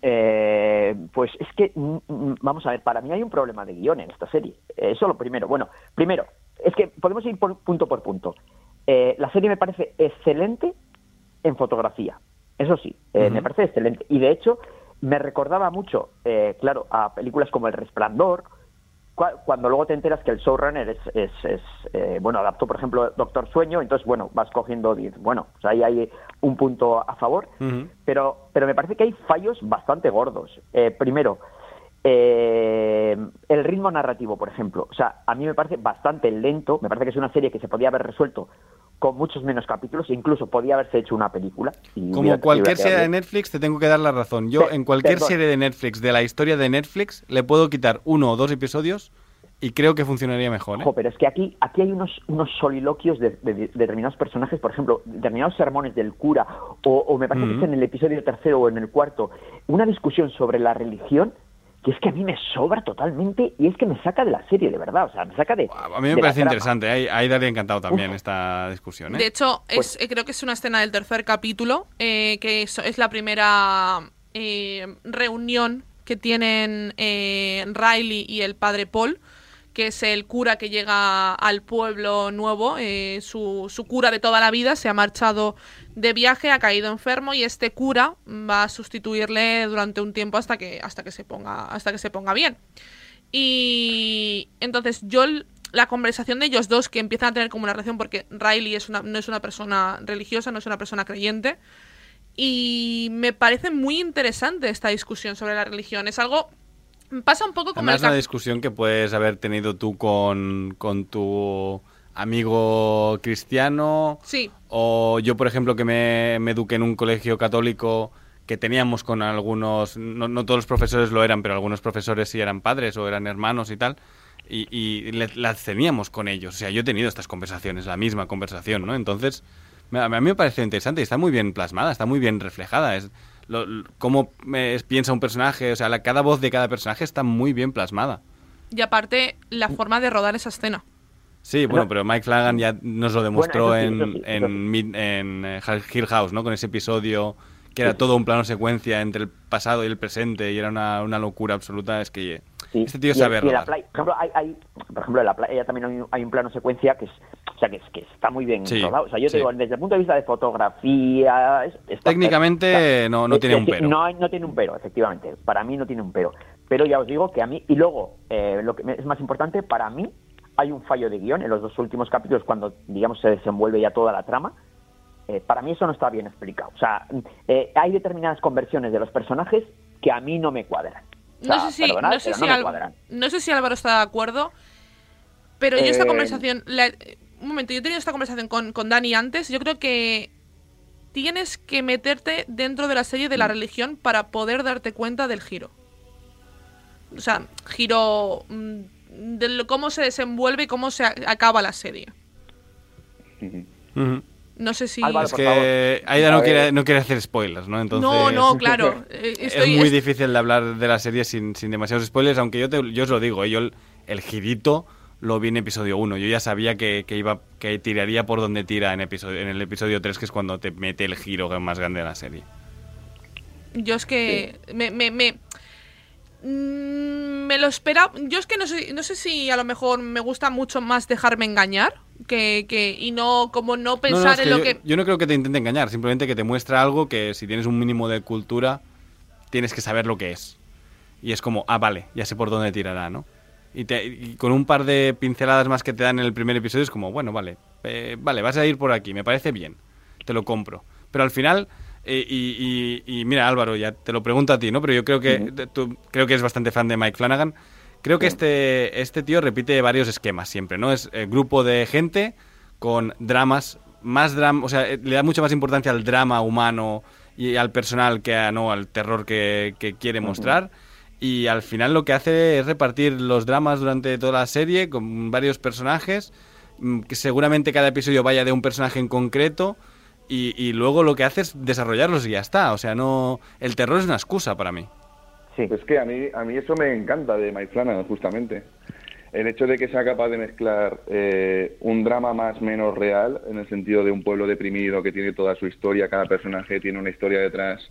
Eh, pues es que, mm, mm, vamos a ver, para mí hay un problema de guion en esta serie. Eh, Eso lo primero. Bueno, primero, es que podemos ir por, punto por punto. Eh, la serie me parece excelente en fotografía. Eso sí, eh, me parece excelente. Y de hecho, me recordaba mucho, eh, claro, a películas como El Resplandor, cuando luego te enteras que el showrunner es, es, es, eh, bueno, adaptó, por ejemplo, Doctor Sueño, entonces, bueno, vas cogiendo, dices, bueno, pues ahí hay un punto a favor pero, pero me parece que hay fallos bastante gordos. Eh, primero, eh, el ritmo narrativo, por ejemplo. O sea, a mí me parece bastante lento. Me parece que es una serie que se podía haber resuelto con muchos menos capítulos, incluso podía haberse hecho una película. y Como cualquier serie de. Netflix, te tengo que dar la razón. Yo, en cualquier serie de Netflix, de la historia de Netflix, le puedo quitar uno o dos episodios y creo que funcionaría mejor. ¿eh? Ojo, pero es que aquí, aquí hay unos, unos soliloquios de, de- de determinados personajes, por ejemplo, determinados sermones del cura, o, o me parece que es en el episodio tercero o en el cuarto, una discusión sobre la religión que es que a mí me sobra totalmente y es que me saca de la serie, de verdad, o sea, me saca de... A mí me parece interesante. Ahí, ahí daría encantado también esta discusión. ¿eh? De hecho, es, eh, creo que es una escena del tercer capítulo, eh, que es, es la primera eh, reunión que tienen eh, Riley y el padre Paul, que es el cura que llega al pueblo nuevo, eh, su, su cura de toda la vida, se ha marchado de viaje, ha caído enfermo y este cura va a sustituirle durante un tiempo hasta que, hasta que, se, ponga, hasta que se ponga bien. Y entonces yo la conversación de ellos dos que empiezan a tener como una relación porque Riley es una, no es una persona religiosa, no es una persona creyente. Y me parece muy interesante esta discusión sobre la religión. Es algo... Pasa un poco como Además, cap- discusión que puedes haber tenido tú con, con tu amigo cristiano. Sí. O yo, por ejemplo, que me, me eduqué en un colegio católico que teníamos con algunos, no, no todos los profesores lo eran, pero algunos profesores sí eran padres o eran hermanos y tal, y, y le- las teníamos con ellos. O sea, yo he tenido estas conversaciones, la misma conversación, ¿no? Entonces, a mí me parece interesante y está muy bien plasmada, está muy bien reflejada. Es, lo- cómo eh, piensa un personaje, o sea, la, cada voz de cada personaje está muy bien plasmada. Y aparte, la forma de rodar esa escena. Sí, bueno, pero Mike Flanagan ya nos lo demostró Bueno, eso sí, en, sí, en, en, eh, Hill House, ¿no? Con ese episodio que era todo un plano secuencia entre el pasado y el presente y era una, una locura absoluta. Es que Sí, este tío y- sabe y en la playa, por ejemplo, hay, hay- por ejemplo, en la playa también hay, un- hay un plano secuencia que es, o sea, que, es- que está muy bien Sí, rodado. O sea, yo te sí. digo, desde el punto de vista de fotografía, es- está- Técnicamente está- no, no es tiene un pero. No, no tiene un pero, efectivamente. Para mí no tiene un pero. Pero ya os digo que a mí, y luego, eh, lo que me- es más importante, para mí hay un fallo de guion en los dos últimos capítulos cuando, digamos, se desenvuelve ya toda la trama. Eh, para mí eso no está bien explicado. O sea, eh, hay determinadas conversiones de los personajes que a mí no me cuadran. O sea, No sé si, perdonad, no sé si no me sé si Álvaro está de acuerdo, pero yo esta Eh, conversación... la- un momento, yo he tenido esta conversación con, con Dani antes. Yo creo que tienes que meterte dentro de la serie de Mm. la religión para poder darte cuenta del giro. O sea, giro mm, de lo- cómo se desenvuelve y cómo se acaba la serie. No sé si... es que Aida no quiere, no quiere hacer spoilers, ¿no? Entonces, No, no, claro. eh, estoy- es muy es- difícil de hablar de la serie sin, sin demasiados spoilers, aunque yo, te- yo os lo digo, ¿eh? yo el, el girito lo vi en episodio 1. Yo ya sabía que, que iba que tiraría por donde tira en, episodio, en el episodio 3, que es cuando te mete el giro más grande de la serie. Yo es que me, me, me, mm, me lo esperaba. Yo es que no sé, no sé si a lo mejor me gusta mucho más dejarme engañar que, que y no como no No, no, pensar es en lo yo, que yo no creo que te intente engañar, simplemente que te muestra algo que si tienes un mínimo de cultura, tienes que saber lo que es. Y es como, ah, vale, ya sé por dónde tirará, ¿no? Y, te- y con un par de pinceladas más que te dan en el primer episodio es como, bueno, vale, eh, vale, vas a ir por aquí, me parece bien, te lo compro. Pero al final, eh, y, y- y mira Álvaro, ya te lo pregunto a ti, ¿no? Pero yo creo que de- tú creo que es bastante fan de Mike Flanagan. Creo que este, este tío repite varios esquemas siempre, ¿no? Es eh, grupo de gente con dramas, más drama, o sea, eh, le da mucha más importancia al drama humano y al personal que a, no al terror que, que quiere mostrar. Y al final lo que hace es repartir los dramas durante toda la serie con varios personajes, mm, que seguramente cada episodio vaya de un personaje en concreto. Y, y luego lo que hace es desarrollarlos y ya está. O sea, no. El terror es una excusa para mí. Es que a mí, a mí eso me encanta de Mike Flanagan, justamente. El hecho de que sea capaz de mezclar eh, un drama más menos real, en el sentido de un pueblo deprimido que tiene toda su historia, cada personaje tiene una historia detrás,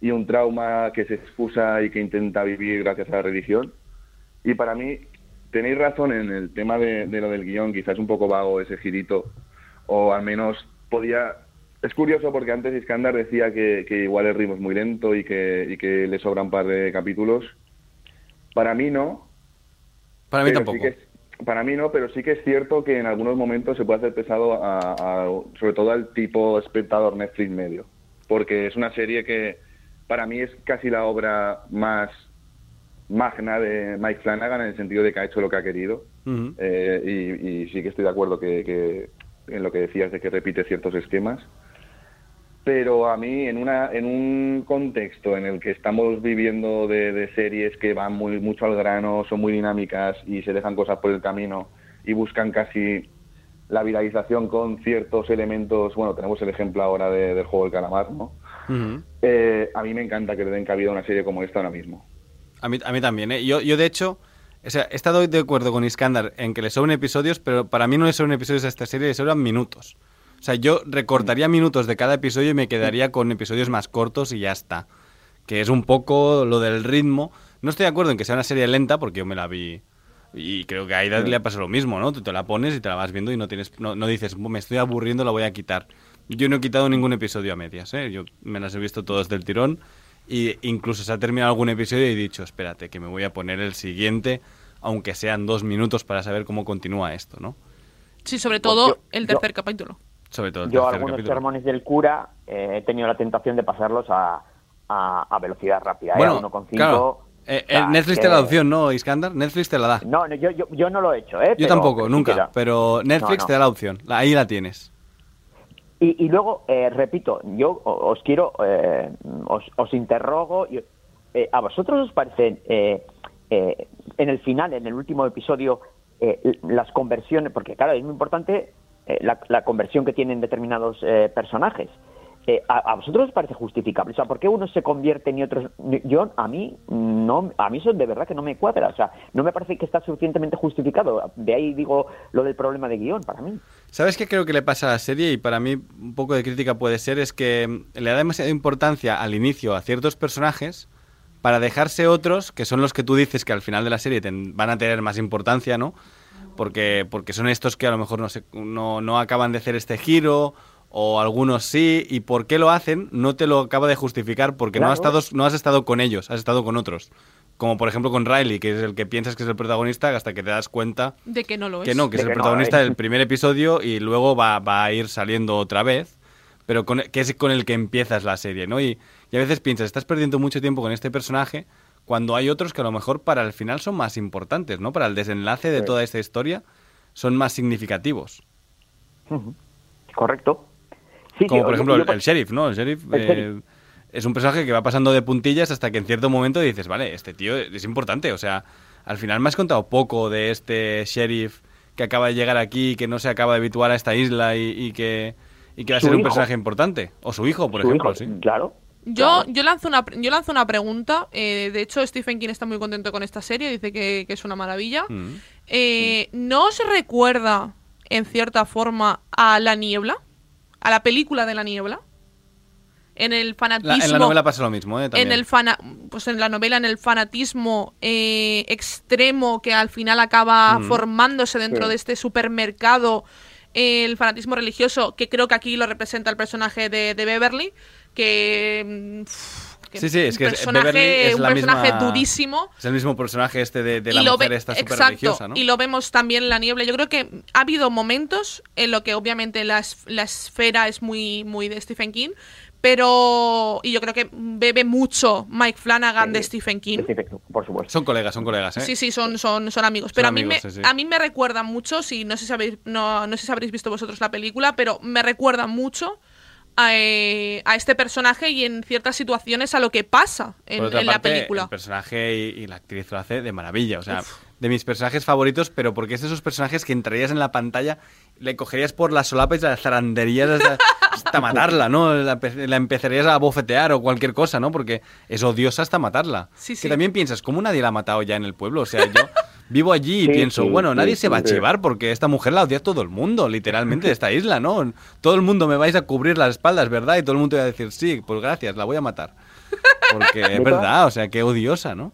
y un trauma que se excusa y que intenta vivir gracias a la religión. Y para mí, tenéis razón en el tema de, lo del guion, quizás un poco vago ese girito, o al menos podía... Es curioso porque antes Iskandar decía que, que igual el ritmo es muy lento y que, y que le sobran un par de capítulos. Para mí no. Para mí sí tampoco. que para mí no, pero sí que es cierto que en algunos momentos se puede hacer pesado, a, a- sobre todo al tipo espectador Netflix medio. Porque es una serie que para mí es casi la obra más magna de Mike Flanagan en el sentido de que ha hecho lo que ha querido. Eh, y, y sí que estoy de acuerdo que, que, en lo que decías de que repite ciertos esquemas. Pero a mí, en, una, en un contexto en el que estamos viviendo de, de series que van muy, mucho al grano, son muy dinámicas y se dejan cosas por el camino y buscan casi la viralización con ciertos elementos, bueno, tenemos el ejemplo ahora de- del juego del calamar, ¿no? Eh, a mí me encanta que le den cabida a una serie como esta ahora mismo. A mí, a mí también, ¿eh? Yo, yo de hecho, o sea, he estado de acuerdo con Iskandar en que le sobran episodios, pero para mí no le sobran episodios a esta serie, le sobran minutos. O sea, yo recortaría minutos de cada episodio y me quedaría con episodios más cortos y ya está. Que es un poco lo del ritmo. No estoy de acuerdo en que sea una serie lenta, porque yo me la vi y creo que a Aida le pasa lo mismo, ¿no? Tú te la pones y te la vas viendo y no tienes no, no dices, me estoy aburriendo, la voy a quitar. Yo no he quitado ningún episodio a medias, ¿eh? Yo me las he visto todos del tirón y incluso se ha terminado algún episodio y he dicho, espérate, que me voy a poner el siguiente, aunque sean dos minutos para saber cómo continúa esto, ¿no? Sí, sobre todo yo- el yo- tercer capítulo. Sobre todo el Yo algunos capítulo. sermones del cura eh, he tenido la tentación de pasarlos a, a, a velocidad rápida, ¿eh? Bueno, a 1,5. claro. Eh, o sea, eh, Netflix que- te da la opción, ¿no, Iskandar? Netflix te la da. No, no, yo, yo, yo no lo he hecho, ¿eh? Yo Pero- tampoco, sí nunca. Pero Netflix No, no. te da la opción. Ahí la tienes. Y, y luego, eh, repito, yo os quiero, eh, os, os interrogo, y, eh, ¿a vosotros os parecen, eh, eh, en el final, en el último episodio, eh, las conversiones, porque claro, es muy importante eh, la, la conversión que tienen determinados eh, personajes. Eh, ¿a, vosotros os parece justificable? O sea, ¿por qué unos se convierten y otros yo a mí no a mí eso de verdad que no me cuadra, o sea, no me parece que está suficientemente justificado. De ahí digo lo del problema de guion para mí. ¿Sabes qué creo que le pasa a la serie? Y para mí un poco de crítica puede ser, es que le da demasiada importancia al inicio a ciertos personajes para dejarse otros, que son los que tú dices que al final de la serie van a tener más importancia, ¿no? Porque, porque son estos que a lo mejor no, se- no, no acaban de hacer este giro, o algunos sí, y por qué lo hacen no te lo acaba de justificar, porque no, has estado, no has estado con ellos, has estado con otros. Como por ejemplo con Riley, que es el que piensas que es el protagonista, hasta que te das cuenta De que no lo es. que no, que De es el que protagonista del primer episodio y luego va, va a ir saliendo otra vez, pero con, que es con el que empiezas la serie, ¿no? Y, y a veces piensas, estás perdiendo mucho tiempo con este personaje cuando hay otros que a lo mejor para el final son más importantes, ¿no? Para el desenlace de Sí. toda esta historia son más significativos. Correcto. Sí, Como sí, por ejemplo yo- el, el sheriff, ¿no? El sheriff, El eh, sheriff. es un personaje que va pasando de puntillas hasta que en cierto momento dices, vale, este tío es importante. O sea, al final me has contado poco de este sheriff que acaba de llegar aquí, que no se acaba de habituar a esta isla y, y que, y que va a ser un personaje importante. O su hijo, por Su ejemplo, hijo, sí. Claro. Yo, yo, lanzo una, yo lanzo una pregunta. eh, de hecho, Stephen King está muy contento con esta serie. Dice que, que es una maravilla. Mm. Eh, ¿No os recuerda, en cierta forma, a La Niebla? ¿A la película de La Niebla? En el La- fanatismo... en la novela pasa lo mismo, ¿eh? en el fana pues en la novela en el fanatismo eh, extremo que al final acaba Mm. formándose dentro Sí. de este supermercado eh, el fanatismo religioso que creo que aquí lo representa el personaje de, de Beverly que, mm, que Sí, sí, es un que es- personaje, es un la personaje misma- durísimo Es el mismo personaje este de, la lo mujer ve- esta súper exacto, religiosa, ¿no? Y lo vemos también en la niebla. Yo creo que ha habido momentos en lo que obviamente la, es- la esfera es muy, muy de Stephen King, pero. Y yo creo que bebe mucho Mike Flanagan de Stephen King. Por supuesto. Son colegas, son colegas, ¿eh? Sí, sí, son, son, son amigos. Son Pero amigos, a, mí sí, me, sí. a mí me recuerda mucho, si no sé, si habéis, no, no sé si habréis visto vosotros la película, pero me recuerda mucho a, eh, a este personaje y en ciertas situaciones a lo que pasa en, la película. El personaje y, y la actriz lo hace de maravilla. O sea, de mis personajes favoritos, pero porque es de esos personajes que entrarías en la pantalla, le cogerías por las solapas y la zaranderías hasta, hasta matarla, ¿no? La, la empezarías a bofetear o cualquier cosa, ¿no? Porque es odiosa hasta matarla. Sí, sí. Que también piensas, ¿cómo nadie la ha matado ya en el pueblo? O sea, yo vivo allí y Sí, pienso, sí, bueno, sí, nadie se va a chivar porque esta mujer la odia todo el mundo, literalmente, de esta isla, ¿no? Todo el mundo me vais a cubrir las espaldas, ¿verdad? Y todo el mundo va a decir, sí, pues gracias, la voy a matar. Porque es verdad, o sea, qué odiosa, ¿no?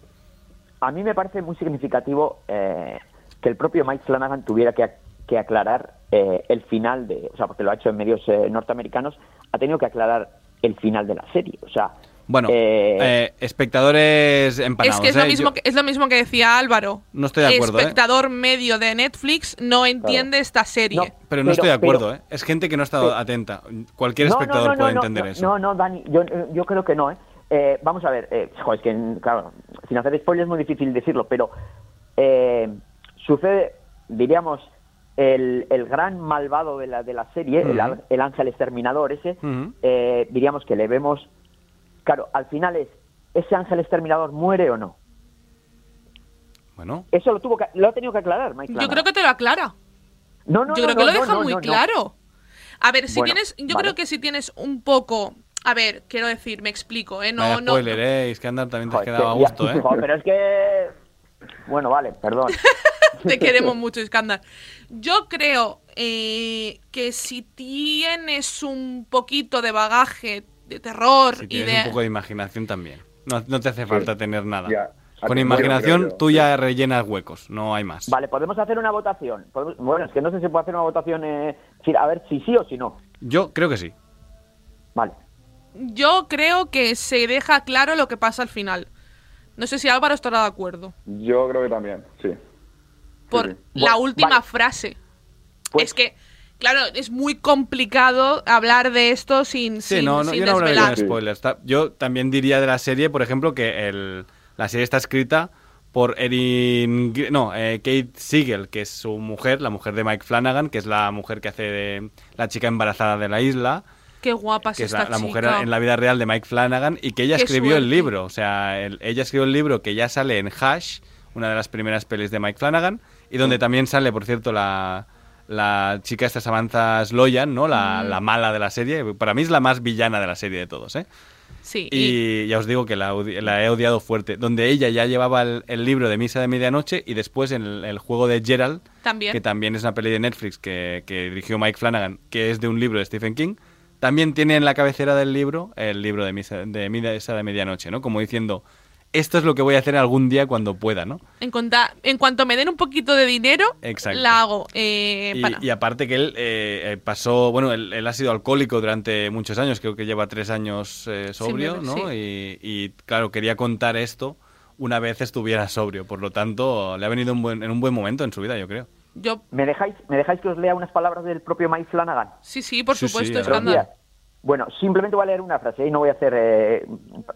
A mí me parece muy significativo eh, que el propio Mike Flanagan tuviera que, que aclarar eh, el final de, o sea, porque lo ha hecho en medios eh, norteamericanos, ha tenido que aclarar el final de la serie, o sea, Bueno, eh, eh, espectadores empanados. Es que es lo, ¿eh? mismo Yo que es lo mismo que decía Álvaro. No estoy de acuerdo, ¿eh? Espectador medio de Netflix no entiende esta serie. Pero no Pero- estoy de acuerdo, pero- ¿eh? Es gente que no ha estado pero- atenta. Cualquier No, no, espectador no, no, puede no, entender no, eso. No, no, Dani, yo, yo creo que no, ¿eh? Eh, vamos a ver, eh, jo, es que, claro, sin hacer spoilers es muy difícil decirlo, pero eh, sucede, diríamos, el, el gran malvado de la, de la serie, el, ángel exterminador ese, eh, diríamos que le vemos... Claro, al final es, ¿ese ángel exterminador muere o no? Bueno, Eso lo, tuvo que, lo ha tenido que aclarar Mike Yo creo que te lo aclara. No, no, yo no, creo que lo no, deja no, muy claro. A ver, si Bueno, tienes, yo vale. creo que si tienes un poco, a ver, quiero decir, me explico, ¿eh? No, vaya no, spoiler, ¿eh? Iskandar también te has quedado a gusto, ¿eh? joder, pero es que... Bueno, vale, perdón. te queremos mucho, Iskandar. Yo creo eh, que si tienes un poquito de bagaje de terror Si y tienes de... un poco de imaginación también. No, no te hace falta tener nada. Ya. Con imaginación creo tú ya rellenas huecos, no hay más. Vale, podemos hacer una votación. Podemos- Bueno, es que no sé si puede hacer una votación, eh, a ver si sí o si no. Yo creo que sí. Vale. Yo creo que se deja claro lo que pasa al final. No sé si Álvaro estará de acuerdo. Yo creo que también, sí. Por sí. la Bueno, última vale. frase. Pues- Es que, claro, es muy complicado hablar de esto sin, Sí, sin, no, no, sin yo no hablaría desvelar. de spoilers. Yo también diría de la serie, por ejemplo, que el, la serie está escrita por Erin... No, eh, Kate Siegel, que es su mujer, la mujer de Mike Flanagan, que es la mujer que hace de la chica embarazada de la isla, Qué guapa que es esta la, la mujer en la vida real de Mike Flanagan, y que ella Qué escribió el libro. O sea, el- ella escribió el libro que ya sale en Hash, una de las primeras pelis de Mike Flanagan, y donde también sale, por cierto, la, la chica esta Samantha Sloyan, ¿no? La, Mm. la mala de la serie. Para mí es la más villana de la serie de todos, ¿eh? Sí, y, Y ya os digo que la, he odiado fuerte. Donde ella ya llevaba el, el libro de Misa de Medianoche y después en el, el juego de Gerald, también. que también es una peli de Netflix que, que dirigió Mike Flanagan, que es de un libro de Stephen King, también tiene en la cabecera del libro el libro de Misa de, Misa de Medianoche, ¿no? Como diciendo, esto es lo que voy a hacer algún día cuando pueda, ¿no? En, conta- en cuanto me den un poquito de dinero, Exacto. la hago. eh, para. Y, aparte que él eh, eh, pasó, bueno, él, él ha sido alcohólico durante muchos años, creo que lleva tres años eh, sobrio, ¿no? Y, y, claro, quería contar esto una vez estuviera sobrio, por lo tanto, le ha venido un buen- en un buen momento en su vida, yo creo. Yo, ¿Me dejáis, ¿Me dejáis que os lea unas palabras del propio Mike Flanagan? sí, sí, por Sí, supuesto, sí, bueno, simplemente voy a leer una frase y no voy a hacer, eh,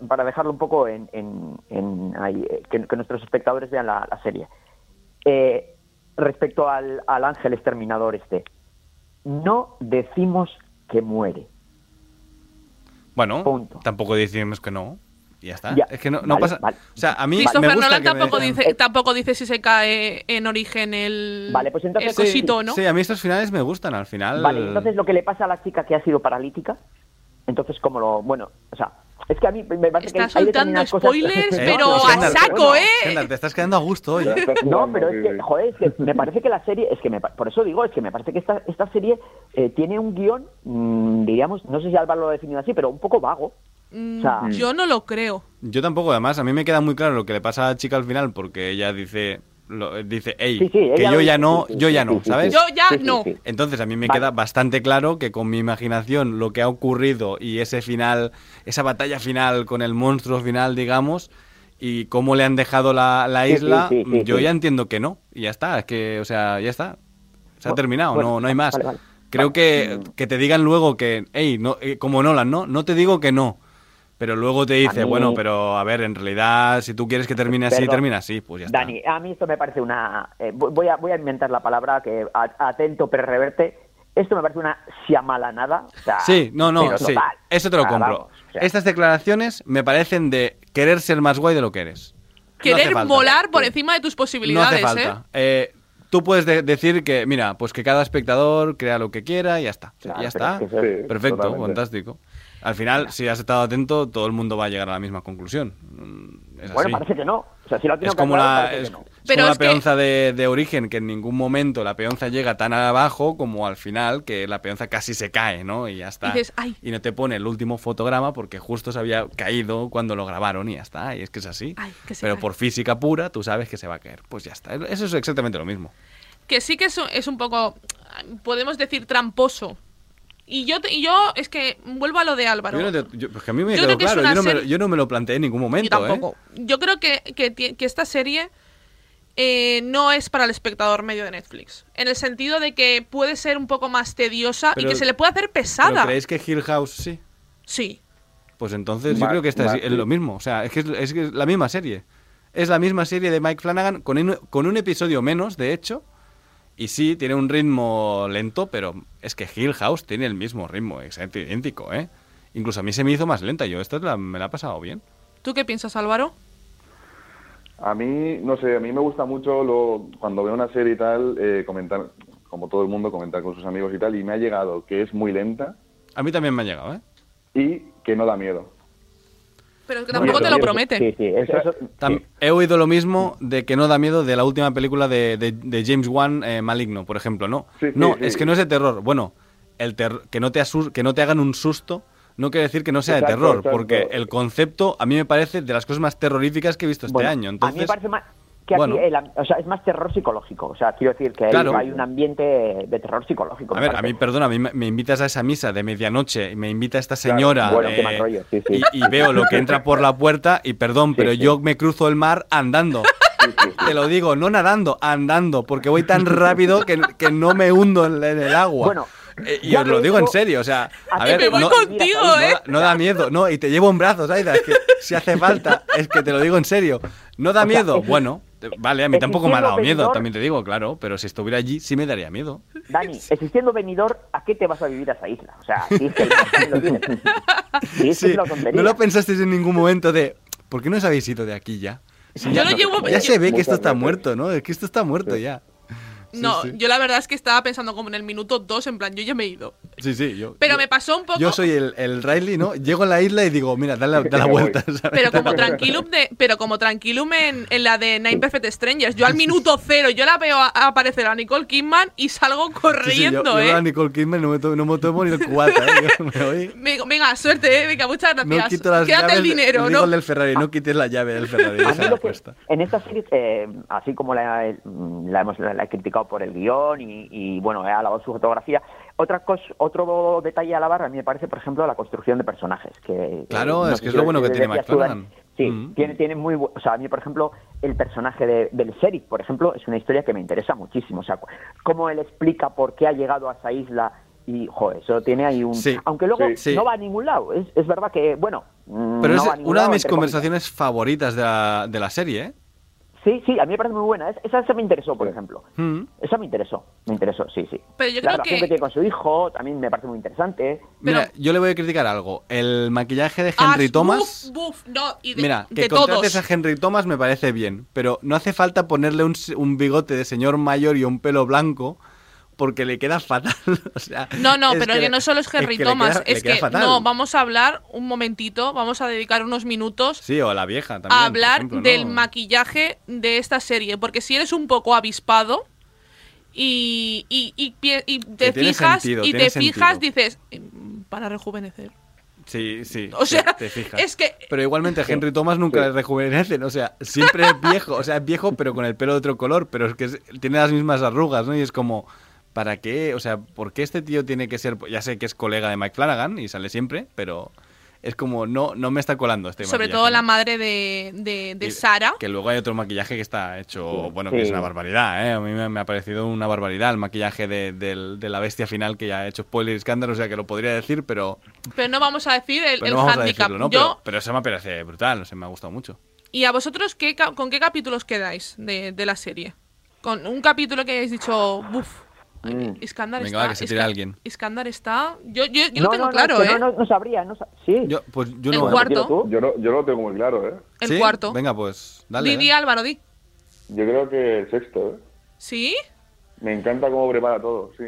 para dejarlo un poco en, en- en ahí, eh, que, que nuestros espectadores vean la, la serie. Eh, respecto al, al ángel exterminador este, no decimos que muere. Bueno, Punto. tampoco decimos que no. Y ya está. Ya, es que no, no vale, pasa. vale. O sea, a mí me Christopher gusta Nolan que me tampoco dice, tampoco dice si se cae en origen el, Vale, pues entonces- el cosito, ¿no? Sí, a mí estos finales me gustan, al final. Vale, entonces lo que le pasa a la chica que ha sido paralítica, entonces como lo, bueno, o sea, es que a mí me parece que hay soltando cosas- spoilers, Eh, pero a Iskandar, saco, ¿eh? Iskandar, te estás quedando a gusto hoy. Ya ¿eh? estás No, pero es que, joder, es que me parece que la serie, es que me, pa- por eso digo, es que me parece que esta, esta serie eh, tiene un guion, mm, diríamos, no sé si Álvaro lo ha definido así, pero un poco vago. Mm, O sea- yo no lo creo. Yo tampoco, además, a mí me queda muy claro lo que le pasa a la chica al final, porque ella dice, lo- dice, hey, Sí, sí, que yo ya no, sí, yo ya no. ¿sabes? Yo ya no. Entonces a mí me Vale. queda bastante claro que con mi imaginación lo que ha ocurrido y ese final, esa batalla final con el monstruo final, digamos, y cómo le han dejado la, la Sí, sí, isla, sí, sí, yo sí. ya entiendo que no, y ya está, es que, o sea, ya está, se ha Bueno, terminado, bueno, no, no hay más. vale, vale. Creo Vale. que, que te digan luego que, hey, no, eh, como Nolan, ¿no? No te digo que no. Pero luego te dice, mí- bueno, pero a ver, en realidad, si tú quieres que termine así, Perdón. termina así, pues ya está. Dani, a mí esto me parece una... eh, voy, a, voy a inventar la palabra que a- atento pero reverte. Esto me parece una siamalanada. O sea, Sí, no, no, sí. total. Eso te lo compro. vamos, o sea, Estas declaraciones me parecen de querer ser más guay de lo que eres. No hace Querer molar por encima de tus No posibilidades, hace ¿eh? falta. Eh, tú puedes de- decir que, mira, pues que cada espectador crea lo que quiera y ya está. Claro, ya está. es que eso- Sí, Perfecto, totalmente. fantástico. Al final, si has estado atento, todo el mundo va a llegar a la misma conclusión. Mm, Es Bueno, así. parece que no. O sea, si tengo como la, es, que no. es Pero como la que- peonza de, de origen, que en ningún momento la peonza llega tan abajo como al final, que la peonza casi se cae, ¿no? Y ya está. Dices, "Ay". Y no te pone el último fotograma porque justo se había caído cuando lo grabaron y ya está. Y es que es así. Ay, que se Pero cae. por física pura, tú sabes que se va a caer. Pues ya está. Eso es exactamente lo mismo. Que sí que es, es un poco, podemos decir, tramposo. Y yo, te- y yo es que vuelvo a lo de Álvaro. Yo no te- yo- pues que a mí me Yo quedó claro. Yo no, me, serie- yo no me lo planteé en ningún Yo momento, tampoco. ¿eh? Yo creo que, que, esta serie eh, no es para el espectador medio de Netflix. En el sentido de que puede ser un poco más tediosa Pero- y que se le puede hacer ¿Pero pesada. creéis que Hill House sí? Sí. Pues entonces yo creo que esta es, lo mismo. O sea, es que es, es que es la misma serie. Es la misma serie de Mike Flanagan con un, con un episodio menos, de hecho. Y sí, tiene un ritmo lento, pero es que Hill House tiene el mismo ritmo, exacto, idéntico, ¿eh? Incluso a mí se me hizo más lenta, yo esta la- me la he pasado bien. ¿Tú qué piensas, Álvaro? A mí, no sé, a mí me gusta mucho lo, cuando veo una serie y tal, eh, comentar, como todo el mundo, comentar con sus amigos y tal, y me ha llegado que es muy lenta A mí también me ha llegado, ¿eh? y que no da miedo. Pero que tampoco te lo prometen. Sí, sí, eso, eso- Tam- He oído lo mismo de que no da miedo de la última película de, de- de James Wan, eh, Maligno, por ejemplo, ¿no? Sí, sí, no, sí. es que no es de terror. Bueno, el ter- que, no te que no te hagan un susto no quiere decir que no sea de terror, exacto. porque el concepto a mí me parece de las cosas más terroríficas que he visto este Bueno, año. a mí Entonces, me parece más que aquí bueno. el am- o sea, es más terror psicológico. O sea, quiero decir que hay- Claro. hay un ambiente de terror psicológico. A ver, a mí, perdona, a mí me, invitas a esa misa de medianoche, y me invita esta señora bueno, qué eh, mal rollo, sí, sí. Y, y veo lo que entra por la puerta y perdón, pero yo me cruzo el mar andando. Te lo digo, no nadando, andando, porque voy tan rápido que, que no me hundo en, en el agua. Bueno, Eh, y ya os lo digo en serio, o sea, a ver, me voy no, contigo, no ¿eh? da- no da miedo, no, y te llevo en brazos, Aida, es que si hace falta, es que te lo digo en serio. ¿No da O miedo? Bueno, vale, a mí tampoco me ha dado miedo, también te digo, claro, pero si estuviera allí sí me daría miedo. Dani, existiendo venidor, ¿a qué te vas a vivir a esa isla? O sea, si es que el mar también lo tienes. Que Sí, es no lo pensasteis en ningún momento de, ¿por qué no os habéis ido de aquí ya? Si Yo ya, llevo- ya se ve que esto está muerto, ¿no? Es que esto está muerto ya. No, sí. yo la verdad es que estaba pensando como en el minuto 2, en plan, yo ya me he ido. Sí, sí, yo. Pero yo- me pasó un poco. Yo soy el, el Riley, ¿no? Llego a la isla y digo, mira, dale, la- dale la vuelta. ¿sabes? Pero como Tranquilum de, pero como Tranquilum en, en la de Nine Perfect Strangers, yo al minuto cero, yo la veo a- a aparecer a Nicole Kidman y salgo Sí, sí, yo, corriendo, yo veo a ¿eh? Nicole Kidman no me, to- no me tomo ni el cubata, ¿eh? Me voy. Venga, suerte, ¿eh? Venga, muchas No gracias. quito las Quédate llaves. el dinero, ¿no? del Ferrari, no quites la llave del Ferrari. A mí déjala lo que- puesta. en esta serie, eh, así como la, la hemos la he criticado por el guion y, y, bueno, he alabado su fotografía, otra cosa, otro detalle a alabar a mí me parece, por ejemplo, la construcción de personajes. Que, Claro, no es que es lo bueno que tiene. McFarlane. Sí, Mm. tiene, tiene muy o sea, a mí, por ejemplo, el personaje de, del sheriff, por ejemplo, es una historia que me interesa muchísimo. O sea, cómo él explica por qué ha llegado a esa isla y, joder, eso tiene ahí un... Sí, Aunque luego sí. Sí. no va a ningún lado. Es, es verdad que, bueno... Pero no es va a ningún una de mis conversaciones favoritas de la, de la serie, ¿eh? Sí, sí, a mí me parece muy buena. Es- Esa, esa me interesó, por ejemplo. Mm. Esa me interesó, me interesó, sí, sí. Pero yo la creo relación que- que... tiene con su hijo también me parece muy interesante. Mira, yo le voy a criticar algo. El maquillaje de Ah, Henry Thomas... buf, buf, no, y de, Mira, de que todos. contrates a Henry Thomas me parece bien, pero no hace falta ponerle un, un bigote de señor mayor y un pelo blanco porque le queda fatal. o sea, No, no, pero que que no solo es Henry que Thomas, queda- es que fatal. no, vamos a hablar un momentito, vamos a dedicar unos minutos Sí, o a la vieja también. a hablar ejemplo, ¿no? del maquillaje de esta serie, porque si eres un poco avispado y, y, y pie- y te fijas sentido, y te fijas sentido. dices "Mm, para rejuvenecer. Sí, sí. O sí, sea, te fijas. es que Pero igualmente Henry Thomas nunca le rejuvenecen, o sea, siempre es viejo, o sea, es viejo pero con el pelo de otro color, pero es que tiene las mismas arrugas, ¿no? Y es como, ¿para qué? O sea, ¿por qué este tío tiene que ser, ya sé que es colega de Mike Flanagan y sale siempre, pero es como, no, no me está colando este sobre maquillaje, todo la madre de, de, de Y- Sara. Que luego hay otro maquillaje que está hecho, bueno, que Sí. es una barbaridad, ¿eh? A mí me, me ha parecido una barbaridad el maquillaje de, de la bestia final que ya ha hecho spoiler y escándalo, o sea, que lo podría decir, pero, Pero no vamos a decir el, pero el no vamos a handicap. decirlo, ¿no? Yo, Pero, pero eso me parece brutal, o sea, me ha gustado mucho. ¿Y a vosotros qué, con qué capítulos quedáis de, de la serie? Con un capítulo que hayáis dicho, uff, Iskandar Venga, está. va, que se tire Iska- alguien. Iskandar está. Yo, yo, yo No, lo tengo no, no, claro, que ¿eh? No, no, no sabría, no sa- sí. Yo, pues yo El no. cuarto. Yo, no, yo lo tengo muy claro, ¿eh? El ¿Sí? cuarto. Venga, pues, dale. Di, ¿eh? di, Álvaro, di. Yo creo que el sexto, ¿eh? ¿Sí? Me encanta cómo prepara todo, sí.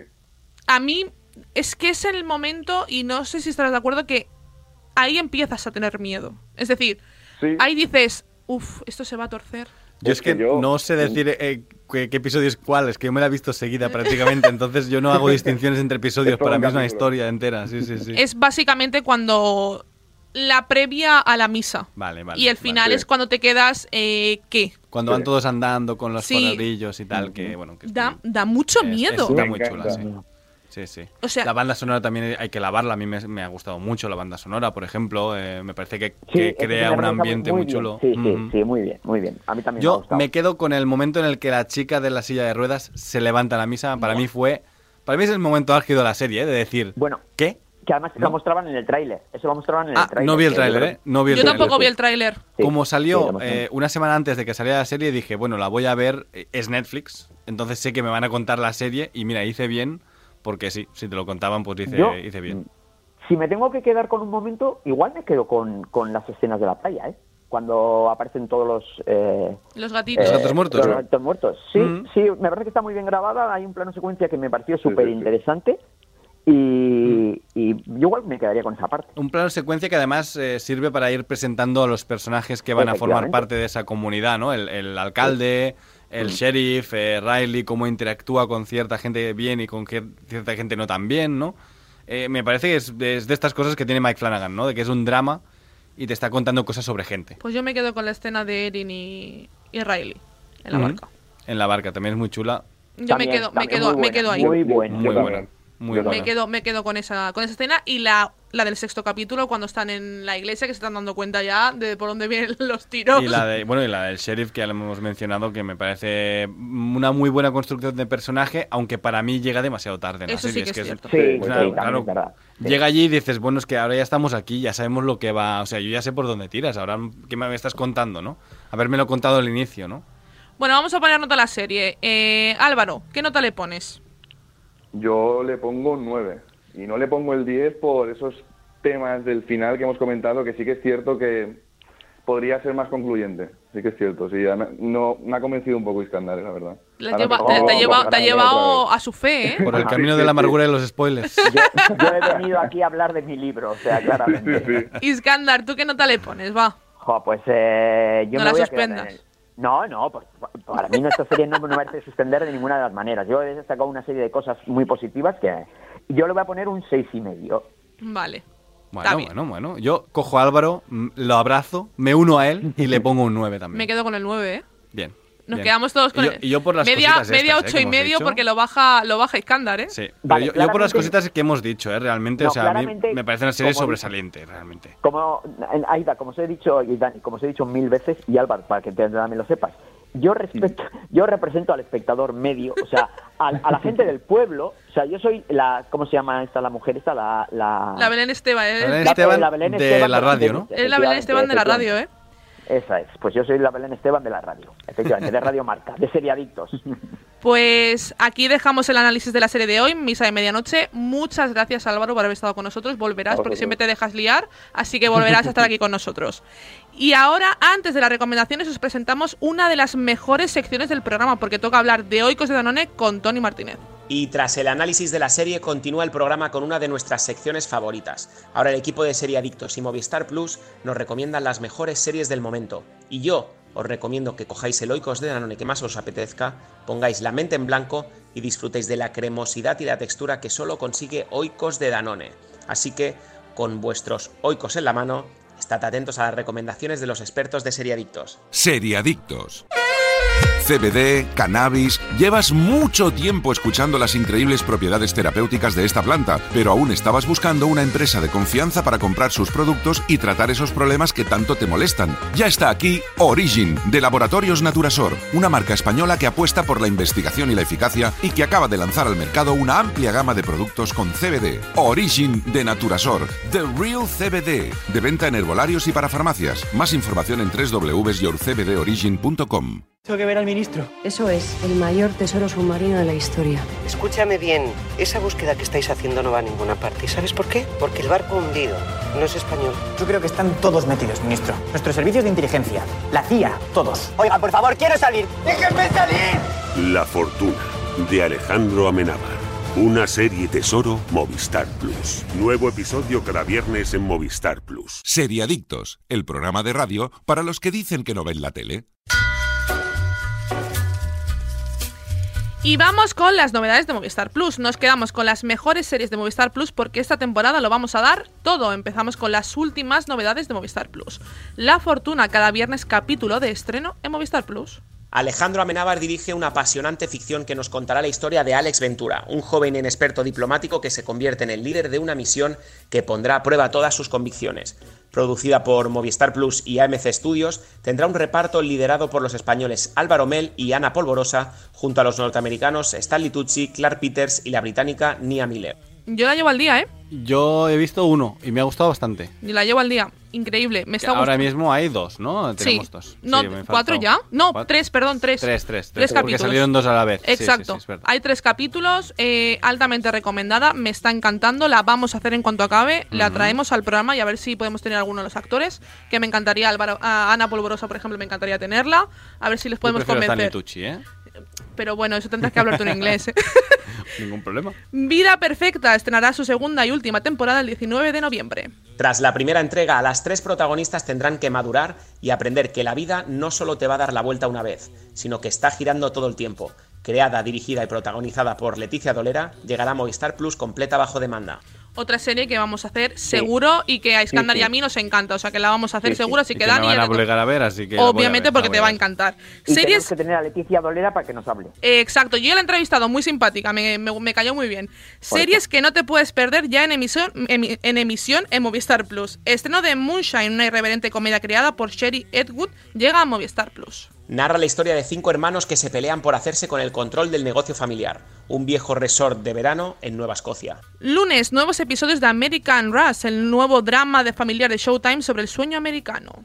A mí es que es el momento, y no sé si estarás de acuerdo, que ahí empiezas a tener miedo. Es decir, Sí. ahí dices, uff, esto se va a torcer. Yo es que no sé decir eh, qué, qué episodio es cuál, es que yo me la he visto seguida prácticamente, entonces yo no hago distinciones entre episodios, para mí es una historia entera, sí, sí, sí. Es básicamente cuando la previa a la misa. Vale, vale. y el vale. final es cuando te quedas, eh, ¿qué? Cuando van todos andando con los Sí. y tal, que bueno, que Da, da mucho es- miedo. Está Me muy encanta. chula, sí. Sí, sí. O sea- la banda sonora también hay que lavarla. A mí me, me ha gustado mucho la banda sonora, por ejemplo. eh, me parece que, Sí, crea un ambiente muy muy, bien. chulo. Sí, sí, sí, muy bien, muy bien. A mí también me ha Yo gustado. me quedo con el momento en el que la chica de la silla de ruedas se levanta a la misa. Para mí fue. Para mí es el momento álgido de la serie, ¿eh? de decir. Bueno. ¿Qué? Que además lo mostraban en el tráiler. Eso lo mostraban en el Ah, tráiler. no vi el tráiler, yo ¿eh? No vi el Yo tampoco vi el tráiler. Sí, Como salió eh, una semana antes de que saliera la serie, dije, bueno, la voy a ver, eh, es Netflix, entonces sé que me van a contar la serie y mira, hice bien, porque sí, si te lo contaban, pues hice, Yo- hice bien. Si me tengo que quedar con un momento, igual me quedo con, con las escenas de la playa, ¿eh? Cuando aparecen todos los... eh, Los gatitos. Los gatos muertos. Los gatos muertos. Sí, Mm. sí, me parece que está muy bien grabada. Hay un plano secuencia que me pareció súper interesante. Y, y yo igual me quedaría con esa parte. Un plano secuencia que además eh, sirve para ir presentando a los personajes que van a formar parte de esa comunidad, ¿no? El, el alcalde, el Mm. sheriff, eh, Riley, cómo interactúa con cierta gente bien y con cierta gente no tan bien, ¿no? Eh, me parece que es, es de estas cosas que tiene Mike Flanagan, ¿no? De que es un drama y te está contando cosas sobre gente. Pues yo me quedo con la escena de Erin y, y Riley en la Ujú. barca. En la barca, también es muy chula. Yo También- me quedo, me quedo, me quedo ahí. Muy buena. Muy buena. Muy buena. Me quedo, me quedo con esa, con esa escena y la, la del sexto capítulo cuando están en la iglesia que se están dando cuenta ya de por dónde vienen los tiros. Y la de, bueno, y la del sheriff que ya lo hemos mencionado, que me parece una muy buena construcción de personaje, aunque para mí llega demasiado tarde en la sí serie. que es es- cierto. Sí, claro. Sí. Llega allí y dices, bueno, es que ahora ya estamos aquí, ya sabemos lo que va. O sea, yo ya sé por dónde tiras. Ahora, ¿qué me estás contando, no? Habérmelo contado al inicio, ¿no? Bueno, vamos a poner nota a la serie. Eh, Álvaro, ¿qué nota le pones? Yo le pongo 9. Y no le pongo el 10 por esos temas del final que hemos comentado, que sí que es cierto que podría ser más concluyente. Sí que es cierto. Sí, ya me- no, me ha convencido un poco Iskandar, la verdad. La lleva- me te, pongo te a lleva- coger te ha a llevado a su fe, ¿eh? Por el Ajá, camino sí, de la sí, amargura y los spoilers. Yo he venido aquí a hablar de mi libro, o sea, claramente. Sí, sí. Iskandar, ¿tú qué nota le pones? Va. Jo, pues eh, yo No me la voy a quedar suspendas. en el- No, no, pues, para mí nuestra serie no, no merece suspender de ninguna de las maneras. Yo he destacado una serie de cosas muy positivas que yo le voy a poner un seis y medio. Vale. Bueno, bueno, bueno. Yo cojo a Álvaro, lo abrazo, me uno a él y le pongo un 9 también. Me quedo con el 9, ¿eh? Bien. Nos bien. quedamos todos con y yo, el- y yo por las media, cositas media estas, ¿eh? ocho que y medio dicho. porque lo baja, lo baja Iskandar, ¿eh? Sí, pero Vale, yo, yo por las cositas que hemos dicho, ¿eh? realmente, No, o sea, a mí claramente, me parece una serie sobresaliente, realmente. Como, Aida, como os he dicho, y Dani, como os he dicho mil veces, y Álvaro, para que también lo sepas, yo respeto, yo represento al espectador medio, o sea, a, a la gente del pueblo, o sea, yo soy la, ¿cómo se llama esta la mujer esta? La, la, La Belén Esteban, ¿eh? Belén la- Esteban la Belén de Esteban la radio, ¿no? Es la Belén Esteban de la radio, ¿eh? Esa es, pues yo soy la Belén Esteban de la radio, efectivamente, de Radio Marca, de Seriadictos. Pues aquí dejamos el análisis de la serie de hoy, Misa de Medianoche. Muchas gracias Álvaro por haber estado con nosotros. Volverás porque siempre te dejas liar, así que volverás a estar aquí con nosotros. Y ahora, antes de las recomendaciones, os presentamos una de las mejores secciones del programa porque toca hablar de Oikos de Danone con Tony Martínez. Y tras el análisis de la serie, continúa el programa con una de nuestras secciones favoritas. Ahora el equipo de Serie Adictos y Movistar Plus nos recomiendan las mejores series del momento. Y yo os recomiendo que cojáis el Oikos de Danone que más os apetezca, pongáis la mente en blanco y disfrutéis de la cremosidad y la textura que solo consigue Oikos de Danone. Así que, con vuestros Oikos en la mano, estad atentos a las recomendaciones de los expertos de Serie Adictos. Seriadictos. CBD, cannabis. Llevas mucho tiempo escuchando las increíbles propiedades terapéuticas de esta planta, pero aún estabas buscando una empresa de confianza para comprar sus productos y tratar esos problemas que tanto te molestan. Ya está aquí Origin, de Laboratorios Naturasor, una marca española que apuesta por la investigación y la eficacia y que acaba de lanzar al mercado una amplia gama de productos con CBD. Origin de Naturasor, The Real CBD, de venta en herbolarios y para farmacias. Más información en www.yourcbdorigin.com. Tengo que ver al ministro. Eso es el mayor tesoro submarino de la historia. Escúchame bien, esa búsqueda que estáis haciendo no va a ninguna parte. ¿Y sabes por qué? Porque el barco hundido no es español. Yo creo que están todos metidos, ministro. Nuestros servicios de inteligencia, la CIA, todos. Oiga, por favor, quiero salir. ¡Déjenme salir! La fortuna de Alejandro Amenábar. Una serie tesoro Movistar Plus. Nuevo episodio cada viernes en Movistar Plus. Seriadictos, el programa de radio para los que dicen que no ven la tele. Y vamos con las novedades de Movistar Plus. Nos quedamos con las mejores series de Movistar Plus porque esta temporada lo vamos a dar todo. Empezamos con las últimas novedades de Movistar Plus. La Fortuna cada viernes capítulo de estreno en Movistar Plus. Alejandro Amenábar dirige una apasionante ficción que nos contará la historia de Alex Ventura, un joven inexperto diplomático que se convierte en el líder de una misión que pondrá a prueba todas sus convicciones. Producida por Movistar Plus y AMC Studios, tendrá un reparto liderado por los españoles Álvaro Mel y Ana Polvorosa, junto a los norteamericanos Stanley Tucci, Clark Peters y la británica Nia Miller. Yo la llevo al día, ¿eh? Yo he visto uno y me ha gustado bastante. Y la llevo al día. Increíble. Me está Ahora gustando. mismo hay dos, ¿no? Tenemos sí. dos. No, Sí, ¿cuatro ya? No, Cuatro. tres, perdón, tres. Tres, tres, tres. Tres Porque capítulos. salieron dos a la vez. Sí, Exacto. Hay tres capítulos, eh, altamente recomendada, me está encantando, la vamos a hacer en cuanto acabe, la Ujú. traemos al programa y a ver si podemos tener alguno de los actores, que me encantaría, Álvaro, a Ana Polvorosa, por ejemplo, me encantaría tenerla, a ver si les Yo podemos convencer. Tucci, ¿eh? Pero bueno, eso tendrás que hablar tú en inglés. ¿eh? Ningún problema. Vida Perfecta estrenará su segunda y última temporada el 19 de noviembre. Tras la primera entrega, las tres protagonistas tendrán que madurar y aprender que la vida no solo te va a dar la vuelta una vez, sino que está girando todo el tiempo. Creada, dirigida y protagonizada por Leticia Dolera, llegará a Movistar Plus completa bajo demanda. Otra serie que vamos a hacer seguro y que a Iskandar Sí, y a mí nos encanta, o sea que la vamos a hacer Sí, sí. seguro, así Y que que Dani... me van ya a obligar a ver, así que. Obviamente ver, porque te va a encantar. Y Series tenemos que tener a Leticia Dolera para que nos hable. Eh, Exacto, yo ya la he entrevistado, muy simpática, me, me- me cayó muy bien. Series que no te puedes perder ya en emisión, emi- en emisión en Movistar Plus. Estreno de Moonshine, una irreverente comedia creada por Sherry Edwood, llega a Movistar Plus. Narra la historia de cinco hermanos que se pelean por hacerse con el control del negocio familiar, un viejo resort de verano en Nueva Escocia. Lunes, nuevos episodios de American Rush, el nuevo drama de familiar de Showtime sobre el sueño americano.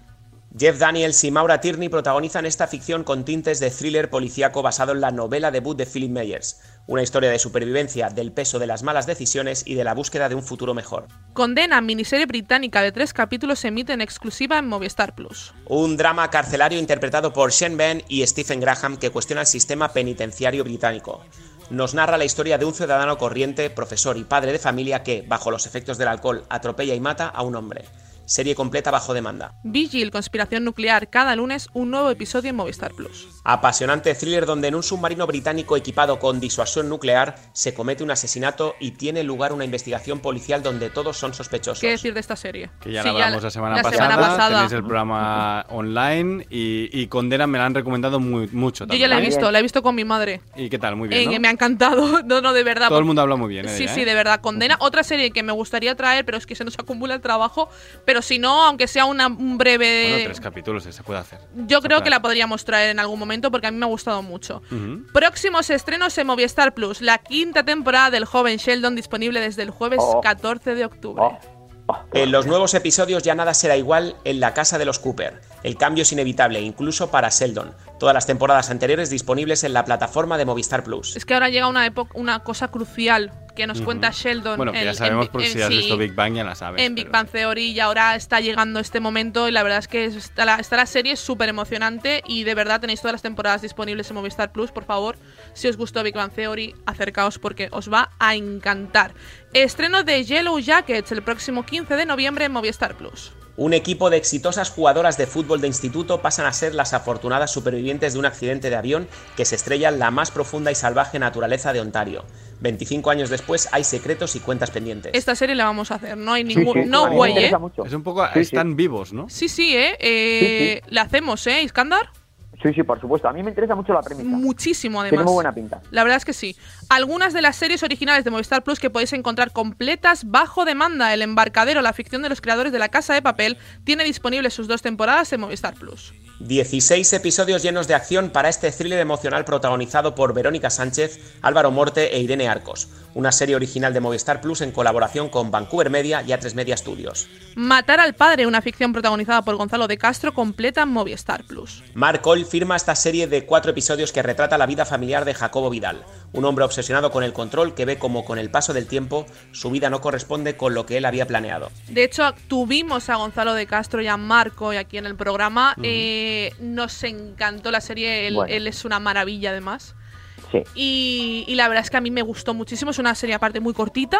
Jeff Daniels y Maura Tierney protagonizan esta ficción con tintes de thriller policíaco basado en la novela debut de Philip Meyers, una historia de supervivencia, del peso de las malas decisiones y de la búsqueda de un futuro mejor. Condena, miniserie británica de tres capítulos, se emite en exclusiva en Movistar Plus. Un drama carcelario interpretado por Sean Penn y Stephen Graham que cuestiona el sistema penitenciario británico. Nos narra la historia de un ciudadano corriente, profesor y padre de familia que, bajo los efectos del alcohol, atropella y mata a un hombre. Serie completa bajo demanda. Vigil, conspiración nuclear, cada lunes un nuevo episodio en Movistar Plus. Apasionante thriller donde en un submarino británico equipado con disuasión nuclear se comete un asesinato y tiene lugar una investigación policial donde todos son sospechosos. ¿Qué decir de esta serie? Que ya Sí, la hablamos la semana la pasada. semana pasada. Tenéis el programa online y, y Condena me la han recomendado muy, mucho. Yo También. ya la he visto, la he visto con mi madre. ¿Y qué tal? Muy bien. Eh, me ha encantado. No, no, de verdad. Todo el porque- mundo habla muy bien. de Sí, ella, sí, ¿eh? de verdad. Condena. Otra serie que me gustaría traer, pero es que se nos acumula el trabajo. Pero si no, aunque sea una, un breve. Bueno, tres capítulos, se puede hacer. Yo creo que la podríamos traer en algún momento porque a mí me ha gustado mucho. Próximos estrenos en Movistar Plus. La quinta temporada del joven Sheldon disponible desde el jueves Oh. 14 de octubre. En los nuevos episodios ya nada será igual en la casa de los Cooper. El cambio es inevitable, incluso para Sheldon. Todas las temporadas anteriores disponibles en la plataforma de Movistar Plus. Es que ahora llega una época, una cosa crucial que nos cuenta Sheldon. Bueno, que ya sabemos en- por en si has sí. visto Big Bang, ya la sabes. en Big Bang Theory y ahora está llegando este momento y la verdad es que está la, está la serie súper emocionante y de verdad tenéis todas las temporadas disponibles en Movistar Plus, por favor, si os gustó Big Bang Theory, acercaos porque os va a encantar. Estreno de Yellow Jackets el próximo 15 de noviembre en Movistar Plus. Un equipo de exitosas jugadoras de fútbol de instituto pasan a ser las afortunadas supervivientes de un accidente de avión que se estrella en la más profunda y salvaje naturaleza de Ontario. 25 años después hay secretos y cuentas pendientes. Esta serie la vamos a hacer, no hay ningún... no, güey, ¿eh? Es un poco. están vivos, ¿no? Sí, sí, ¿eh? eh La hacemos, ¿eh, Iskandar? Sí, sí, por supuesto. A mí me interesa mucho la premisa. Muchísimo, además. Tiene muy buena pinta. La verdad es que sí. Algunas de las series originales de Movistar Plus que podéis encontrar completas bajo demanda. El embarcadero, la ficción de los creadores de La Casa de Papel, tiene disponibles sus dos temporadas en Movistar Plus. 16 episodios llenos de acción para este thriller emocional protagonizado por Verónica Sánchez, Álvaro Morte e Irene Arcos. Una serie original de Movistar Plus en colaboración con Vancouver Media y A3 Media Studios. Matar al padre, una ficción protagonizada por Gonzalo de Castro, completa Movistar Plus. Mark Cole firma esta serie de cuatro episodios que retrata la vida familiar de Jacobo Vidal, un hombre obsesionado con el control que ve como con el paso del tiempo su vida no corresponde con lo que él había planeado. De hecho, tuvimos a Gonzalo de Castro y a Marco y aquí en el programa. Eh, nos encantó la serie, él, Bueno. él es una maravilla además. Sí. Y, y la verdad es que a mí me gustó muchísimo. Es una serie aparte muy cortita.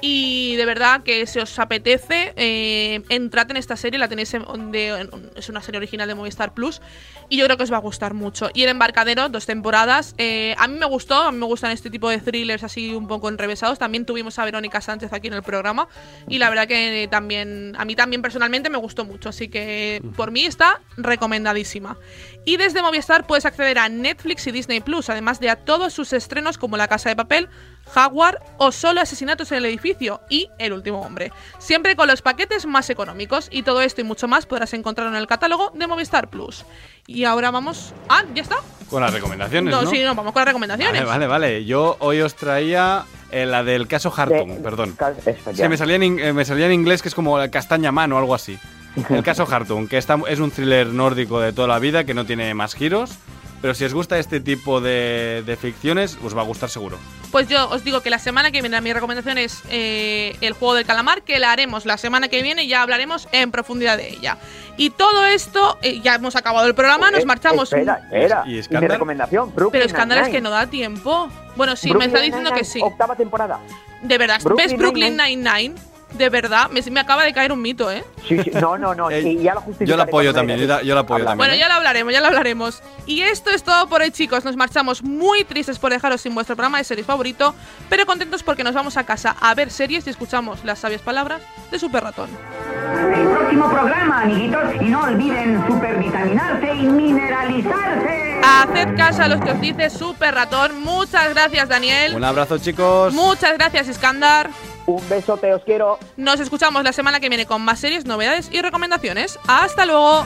Y de verdad que si os apetece, eh, entrad en esta serie. La tenéis en- de- en- es una serie original de Movistar Plus. Y yo creo que os va a gustar mucho. Y El Embarcadero, dos temporadas. eh, a mí me gustó. A mí me gustan este tipo de thrillers así un poco enrevesados. También tuvimos a Verónica Sánchez aquí en el programa. Y la verdad que también, a mí también personalmente me gustó mucho. Así que por mí está recomendadísima. Y desde Movistar puedes acceder a Netflix y Disney Plus, además de a todos sus estrenos como La Casa de Papel, Jaguar o Solo Asesinatos en el Edificio y El Último Hombre. Siempre con los paquetes más económicos. Y todo esto y mucho más podrás encontrarlo en el catálogo de Movistar Plus. Y ahora vamos. Ah, ya está. Con las recomendaciones, No, ¿no? sí, no, vamos con las recomendaciones. Vale, vale, vale. Yo hoy os traía Eh, la del caso Hartung, De- perdón. Sí, me efectivamente. salía, en, in- eh, me salía en inglés que es como la castaña man o algo así. El caso Hartung, que está, es un thriller nórdico de toda la vida que no tiene más giros. Pero si os gusta este tipo de, de ficciones, os va a gustar seguro. Pues yo os digo que la semana que viene mi recomendación es eh, el juego del calamar, que la haremos la semana que viene y ya hablaremos en profundidad de ella. Y todo esto, eh, ya hemos acabado el programa, nos Eh, marchamos. Espera, espera. ¿Y mi recomendación, Brooklyn Pero escándalo es que no da tiempo. Bueno, sí, me está diciendo que sí. Octava temporada. De verdad, Brooklyn ¿ves Brooklyn Nine-Nine? De verdad, me, me acaba de caer un mito, ¿eh? Sí, sí, no, no, no. Eh, ya lo yo la apoyo también, yo la- yo la apoyo Habla. también. Bueno, ya lo hablaremos, ya lo hablaremos. Y esto es todo por hoy, chicos. Nos marchamos muy tristes por dejaros sin vuestro programa de series favorito, pero contentos porque nos vamos a casa a ver series y escuchamos las sabias palabras de Super Ratón. El próximo programa, amiguitos, y no olviden supervitaminarse y mineralizarse. Haced caso a los que os dice Super Ratón. Muchas gracias, Daniel. Un abrazo, chicos. Muchas gracias, Iskandar. Un besote, os quiero. Nos escuchamos la semana que viene con más series, novedades y recomendaciones. ¡Hasta luego!